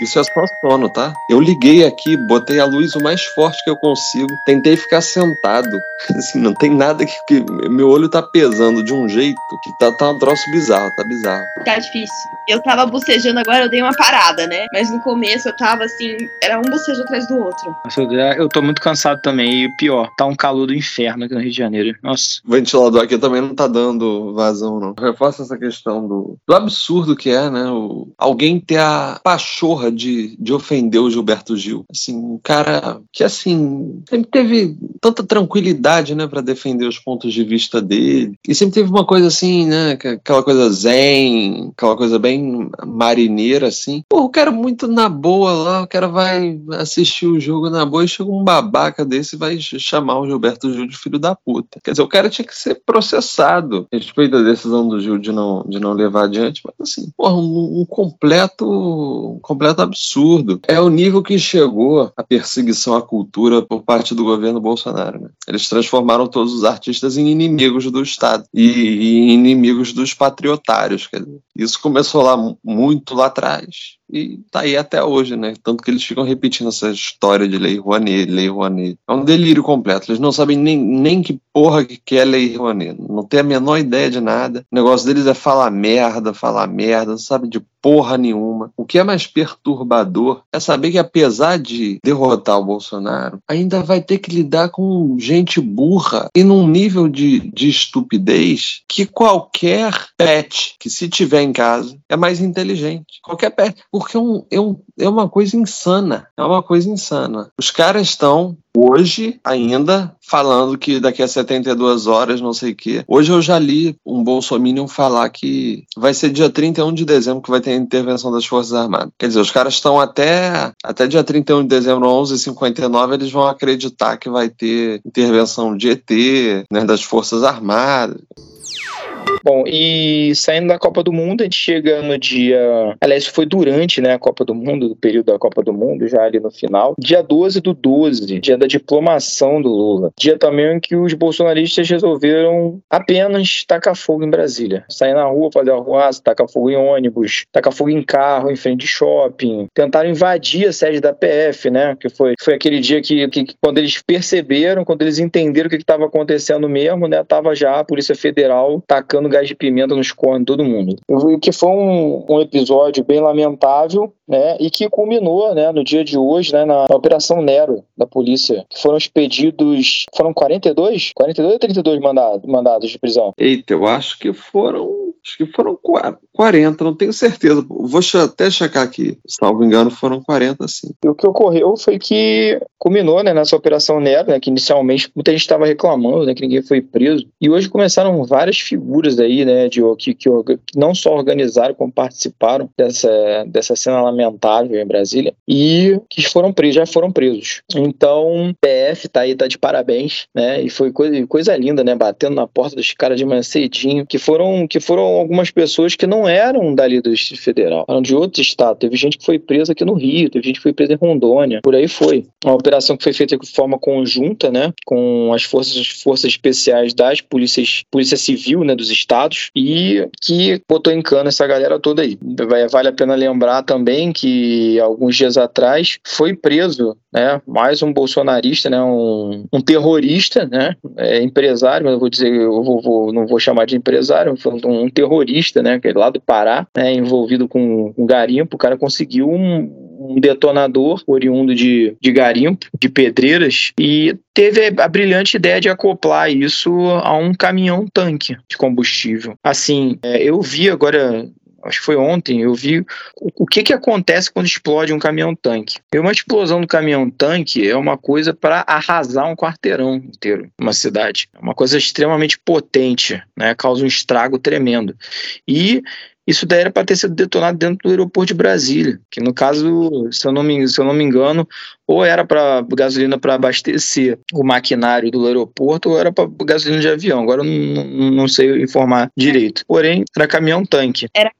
isso é só sono, tá? Eu liguei aqui, botei a luz o mais forte que eu consigo, tentei ficar sentado. Assim, não tem nada que, que meu olho tá pesando de um jeito que tá, tá um troço bizarro, tá bizarro. Tá difícil. Eu tava bocejando agora, eu dei uma parada, né? Mas no começo eu tava assim, era um bocejo atrás do outro. Nossa, eu- tô muito cansado também. E o pior, tá um calor do inferno aqui no Rio de Janeiro. Nossa. O ventilador aqui também não tá dando vazão, não. Reforça essa questão do, do absurdo que é, né? O, alguém ter a pachorra de, de ofender o Gilberto Gil. Assim, um cara que, assim, sempre teve tanta tranquilidade, né, pra defender os pontos de vista dele. E sempre teve uma coisa assim, né? que- Aquela coisa zen, aquela coisa bem marineira, assim. Pô, o cara muito na boa lá, o cara vai assistir o jogo na boa e chega um babaca desse e vai ch- chamar o Gilberto Gil de filho da puta. Quer dizer, o cara tinha que ser processado. A respeito da decisão do Gil de não, de não levar adiante, mas assim, porra, um, um completo, um completo absurdo. É o nível que chegou a perseguição à cultura por parte do governo Bolsonaro. Né? Eles transformaram todos os artistas em inimigos do Estado e, e inimigos dos patriotários. Isso começou lá mu- muito lá atrás e tá aí até hoje, né? Tanto que eles ficam repetindo essa história de Lei Rouanet, Lei Rouanet. É um delírio completo. Eles não sabem nem, nem que porra que é Lei Rouanet. Não tem a menor ideia de nada. O negócio deles é falar merda, falar merda, não sabe de porra nenhuma. O que é mais perturbador é saber que apesar de derrotar o Bolsonaro, ainda vai ter que lidar com gente burra e num nível de, de estupidez que qualquer pet que se tiver em casa é mais inteligente. Qualquer pet. Porque é, um, é, um, é uma coisa insana. É uma coisa insana. Os caras estão hoje ainda falando que daqui a 72 horas, não sei o quê. Hoje eu já li um bolsominion falar que vai ser dia 31 de dezembro que vai ter a intervenção das Forças Armadas. Quer dizer, os caras estão até, até dia 31 de dezembro, 11h59, eles vão acreditar que vai ter intervenção de ET, né, das Forças Armadas. Bom, e saindo da Copa do Mundo, a gente chega no dia. Aliás, foi durante né, a Copa do Mundo, do período da Copa do Mundo, já ali no final. Dia 12 do 12, dia da diplomação do Lula. Dia também em que os bolsonaristas resolveram apenas tacar fogo em Brasília. Sair na rua, fazer arruaça, tacar fogo em ônibus, tacar fogo em carro, em frente de shopping. Tentaram invadir a sede da PF, né? Que foi, foi aquele dia que, que quando eles perceberam, quando eles entenderam o que estava acontecendo mesmo, né? Tava já a Polícia Federal tacando gás de pimenta nos cornos de todo mundo. O que foi um, um episódio bem lamentável, né? E que culminou, né? No dia de hoje, né? Na, na Operação Nero da polícia, que foram expedidos, foram 42? 42 ou 32 mandados, mandados de prisão? Eita, eu acho que foram. Acho que foram qua- 40, não tenho certeza. Vou até checar aqui. Salvo engano, foram 40, sim. E o que ocorreu foi que culminou né, nessa Operação Nero, né, que inicialmente muita gente estava reclamando né, que ninguém foi preso. E hoje começaram várias figuras aí, né, de, que, que não só organizaram, como participaram dessa, dessa cena lamentável em Brasília e que foram presos, já foram presos. Então, PF tá aí, tá de parabéns, né, e foi coisa, coisa linda, né, batendo na porta dos caras de manhã cedinho, que foram, que foram algumas pessoas que não eram dali do Distrito Federal, eram de outros estados. Teve gente que foi presa aqui no Rio, teve gente que foi presa em Rondônia, por aí foi. Uma operação que foi feita de forma conjunta, né, com as forças, forças especiais das polícias, polícia civil, né, dos estados, e que botou em cana essa galera toda aí. Vale a pena lembrar também que alguns dias atrás foi preso, né, mais um bolsonarista, né, um, um terrorista, né, é, empresário, mas eu vou dizer, eu vou, vou, não vou chamar de empresário, um, um terrorista, né, que é lá do Pará, né, envolvido com, com garimpo, o cara conseguiu um um detonador oriundo de, de garimpo, de pedreiras, e teve a brilhante ideia de acoplar isso a um caminhão-tanque de combustível. Assim, é, eu vi agora acho que foi ontem, eu vi o, que, que acontece quando explode um caminhão-tanque. Uma explosão do caminhão-tanque é uma coisa para arrasar um quarteirão inteiro, uma cidade. É uma coisa extremamente potente, né? causa um estrago tremendo. E isso daí era para ter sido detonado dentro do aeroporto de Brasília, que no caso, se eu não me, se eu não me engano, ou era para gasolina para abastecer o maquinário do aeroporto, ou era para gasolina de avião. Agora eu não, não sei informar direito. Porém, era caminhão-tanque. Era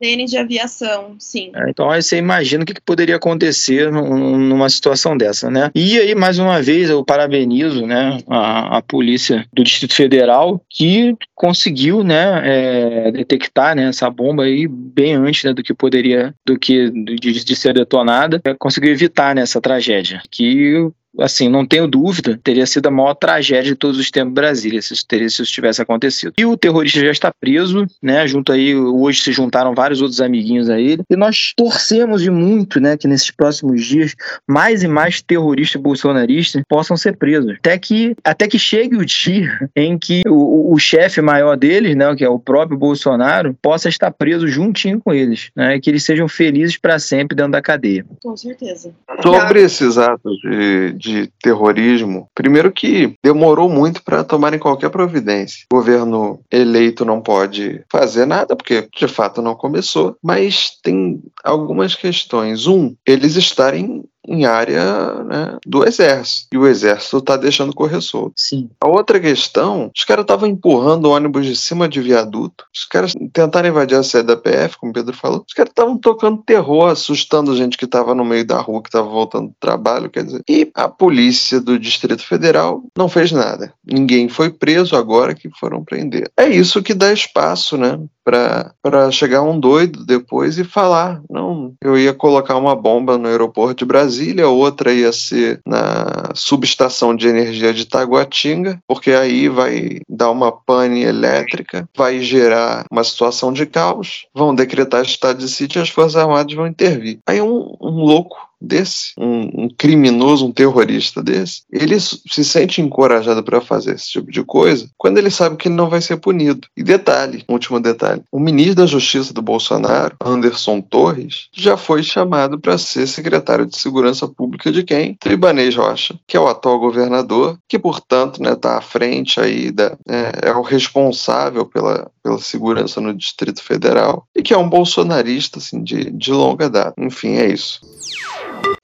de aviação, sim. É, então aí você imagina o que, que poderia acontecer numa situação dessa, né? E aí, mais uma vez, eu parabenizo né, a, a Polícia do Distrito Federal que conseguiu né, é, detectar né, essa bomba aí bem antes né, do que poderia, do que de, de ser detonada, é, conseguiu evitar né, essa tragédia. Que assim, não tenho dúvida, teria sido a maior tragédia de todos os tempos Brasília, se isso, teria, se isso tivesse acontecido. E o terrorista já está preso, né? Junto aí, hoje se juntaram vários outros amiguinhos a ele. E nós torcemos de muito, né, que nesses próximos dias mais e mais terroristas bolsonaristas possam ser presos. Até que, até que chegue o dia em que o, o chefe maior deles, né, que é o próprio Bolsonaro, possa estar preso juntinho com eles, né? E que eles sejam felizes para sempre dentro da cadeia. Com certeza. Sobre esses atos de, de de terrorismo, primeiro que demorou muito para tomarem qualquer providência. O governo eleito não pode fazer nada, porque de fato não começou, mas tem algumas questões. Um, eles estarem em área né, do exército. E o exército está deixando correr solto. Sim. A outra questão, os caras estavam empurrando o ônibus de cima de viaduto. Os caras tentaram invadir a sede da PF, como o Pedro falou. Os caras estavam tocando terror, assustando gente que estava no meio da rua, que estava voltando do trabalho, quer dizer. E a polícia do Distrito Federal não fez nada. Ninguém foi preso agora que foram prender. É isso que dá espaço, né, para chegar um doido depois e falar: não, eu ia colocar uma bomba no aeroporto de Brasília, outra ia ser na subestação de energia de Taguatinga, porque aí vai dar uma pane elétrica, vai gerar uma situação de caos, vão decretar estado de sítio e as Forças Armadas vão intervir. Aí um, um louco desse, um, um, criminoso, um terrorista desse, ele se sente encorajado para fazer esse tipo de coisa quando ele sabe que ele não vai ser punido. E detalhe, último detalhe, o ministro da Justiça do Bolsonaro, Anderson Torres, já foi chamado para ser secretário de Segurança Pública de quem? Tribanês Rocha, que é o atual governador, que portanto está né, tá à frente aí da, é, é o responsável pela, pela segurança no Distrito Federal e que é um bolsonarista assim, de, de longa data. Enfim, é isso.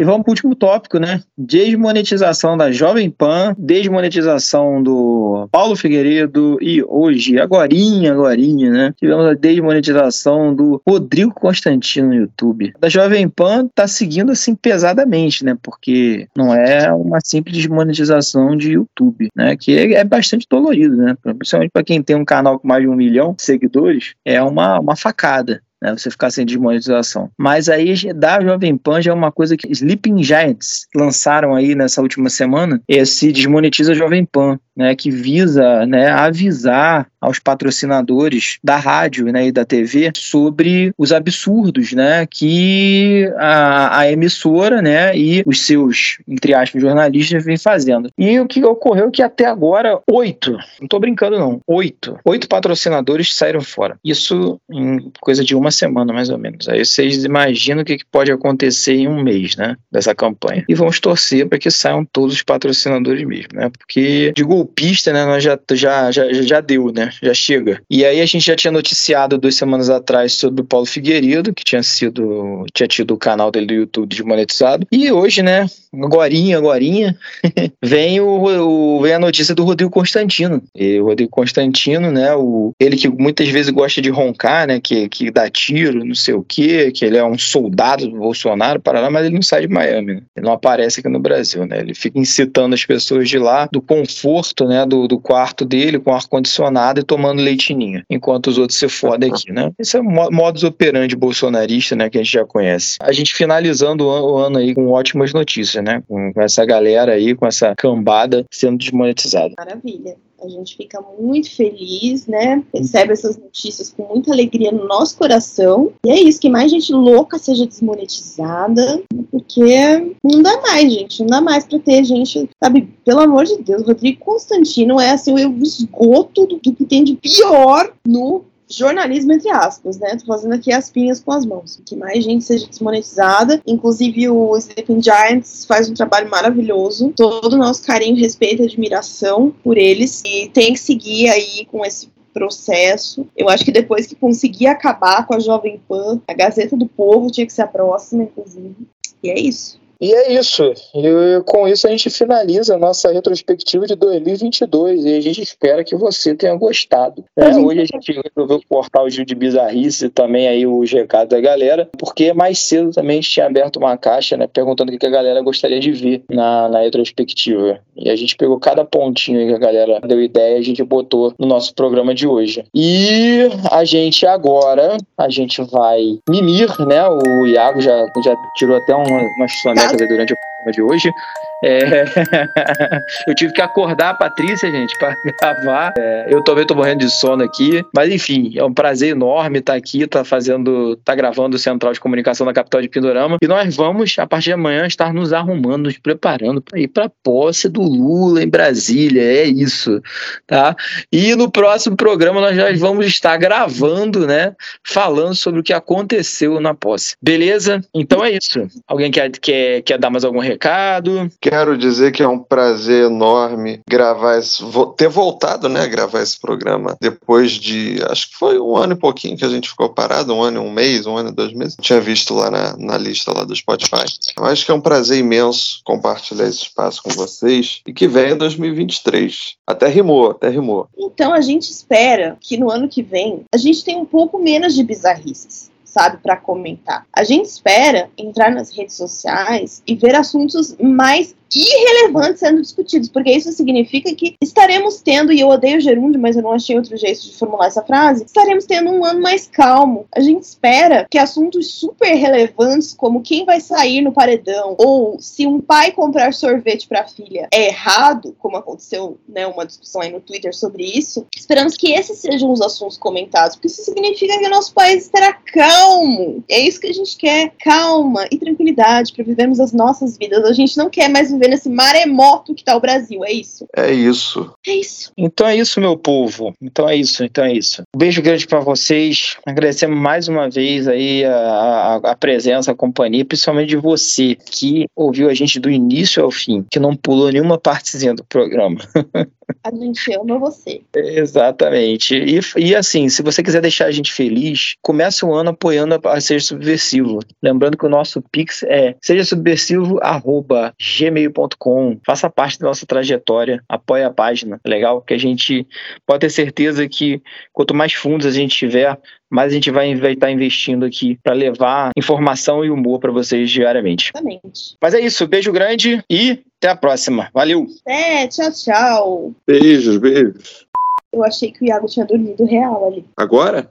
E vamos para o último tópico, né? Desmonetização da Jovem Pan, desmonetização do Paulo Figueiredo e hoje, agorinha, agorinha, né? Tivemos a desmonetização do Rodrigo Constantino no YouTube. Da Jovem Pan tá seguindo assim pesadamente, né? Porque não é uma simples desmonetização de YouTube, né? Que é, é bastante dolorido, né? Principalmente para quem tem um canal com mais de um milhão de seguidores, é uma, uma facada né, você ficar sem desmonetização. Mas aí da Jovem Pan já é uma coisa que Sleeping Giants lançaram aí nessa última semana, esse desmonetiza Jovem Pan, né, que visa né, avisar aos patrocinadores da rádio né, e da TV sobre os absurdos né, que a, a emissora né, e os seus, entre aspas, jornalistas vêm fazendo. E o que ocorreu é que até agora, oito, não estou brincando não, oito, oito patrocinadores saíram fora. Isso em coisa de uma semana, mais ou menos. Aí vocês imaginam o que, pode acontecer em um mês, né? Dessa campanha. E vamos torcer para que saiam todos os patrocinadores mesmo, né? Porque de golpista, né, nós já, já, já, já deu, né? Já chega. E aí a gente já tinha noticiado duas semanas atrás sobre o Paulo Figueiredo, que tinha sido. tinha tido o canal dele do YouTube desmonetizado. E hoje, né? Agorinha, agorinha, vem, o, o, vem a notícia do Rodrigo Constantino. E o Rodrigo Constantino, né? O, ele que muitas vezes gosta de roncar, né? Que, que dá tiro, não sei o quê, que ele é um soldado do Bolsonaro, para lá, mas ele não sai de Miami, né? Ele não aparece aqui no Brasil, né? Ele fica incitando as pessoas de lá do conforto, né? Do, do quarto dele, com ar-condicionado e tomando leitinho, enquanto os outros se fodem aqui, né? Esse é o modus operandi bolsonarista, né? Que a gente já conhece. A gente finalizando o ano aí com ótimas notícias, né? Com, com essa galera aí, com essa cambada sendo desmonetizada. Maravilha. A gente fica muito feliz, né? Recebe essas notícias com muita alegria no nosso coração. E é isso, que mais gente louca seja desmonetizada, porque não dá mais, gente. Não dá mais pra ter gente, sabe? Pelo amor de Deus, Rodrigo Constantino é assim o esgoto do, do que tem de pior no jornalismo entre aspas, né? Tô fazendo aqui as pinhas com as mãos. Que mais gente seja desmonetizada. Inclusive o Sleeping Giants faz um trabalho maravilhoso. Todo o nosso carinho, respeito e admiração por eles. E tem que seguir aí com esse processo. Eu acho que depois que conseguir acabar com a Jovem Pan, a Gazeta do Povo tinha que ser a próxima, inclusive. E é isso. E é isso. E com isso a gente finaliza a nossa retrospectiva de 2022 e a gente espera que você tenha gostado. É, hoje a gente resolveu cortar o Gil de Bizarrice e também aí o recado da galera, porque mais cedo também a gente tinha aberto uma caixa, né, perguntando o que a galera gostaria de ver na, na retrospectiva. E a gente pegou cada pontinho aí que a galera deu ideia e a gente botou no nosso programa de hoje. E a gente agora, a gente vai mimir, né, o Iago já, já tirou até uma, uma sonecas durante o programa de hoje. É... eu tive que acordar a Patrícia, gente, para gravar. É... eu também tô morrendo de sono aqui. Mas enfim, é um prazer enorme estar aqui, estar tá fazendo, tá gravando o Central de Comunicação da capital de Pindorama. E nós vamos, a partir de amanhã, estar nos arrumando, nos preparando para ir para a posse do Lula em Brasília. É isso, tá? E no próximo programa nós já vamos estar gravando, né? Falando sobre o que aconteceu na posse. Beleza? Então é isso. Alguém quer, quer, quer dar mais algum recado? Quero dizer que é um prazer enorme gravar esse, ter voltado, né, a gravar esse programa depois de, acho que foi um ano e pouquinho que a gente ficou parado, um ano um mês, um ano dois meses. Tinha visto lá na, na lista lá do Spotify. Eu acho que é um prazer imenso compartilhar esse espaço com vocês e que em 2023. Até rimou, até rimou. Então a gente espera que no ano que vem a gente tenha um pouco menos de bizarrices sabe, para comentar. A gente espera entrar nas redes sociais e ver assuntos mais irrelevantes sendo discutidos, porque isso significa que estaremos tendo, e eu odeio gerúndio, mas eu não achei outro jeito de formular essa frase, estaremos tendo um ano mais calmo. A gente espera que assuntos super relevantes, como quem vai sair no paredão, ou se um pai comprar sorvete para a filha é errado, como aconteceu, né, uma discussão aí no Twitter sobre isso, esperamos que esses sejam os assuntos comentados, porque isso significa que o nosso país estará calmo. É isso que a gente quer, calma e tranquilidade para vivermos as nossas vidas. A gente não quer mais viver nesse maremoto que tá o Brasil, é isso? É isso. É isso. Então é isso, meu povo. Então é isso, então é isso. Um beijo grande para vocês. Agradecemos mais uma vez aí a, a, a, presença, a companhia, principalmente de você que ouviu a gente do início ao fim, que não pulou nenhuma partezinha do programa. A gente ama você. Exatamente. E, e assim, se você quiser deixar a gente feliz, comece o ano apoiando a, a Seja Subversivo. Lembrando que o nosso Pix é sejasubversivo.gmail.com. Faça parte da nossa trajetória, apoie a página. Legal? Que a gente pode ter certeza que quanto mais fundos a gente tiver, mais a gente vai, vai estar investindo aqui para levar informação e humor para vocês diariamente. Exatamente. Mas é isso, beijo grande e até a próxima. Valeu! É, tchau, tchau. Beijos, beijos. Eu achei que o Iago tinha dormido real ali. Agora?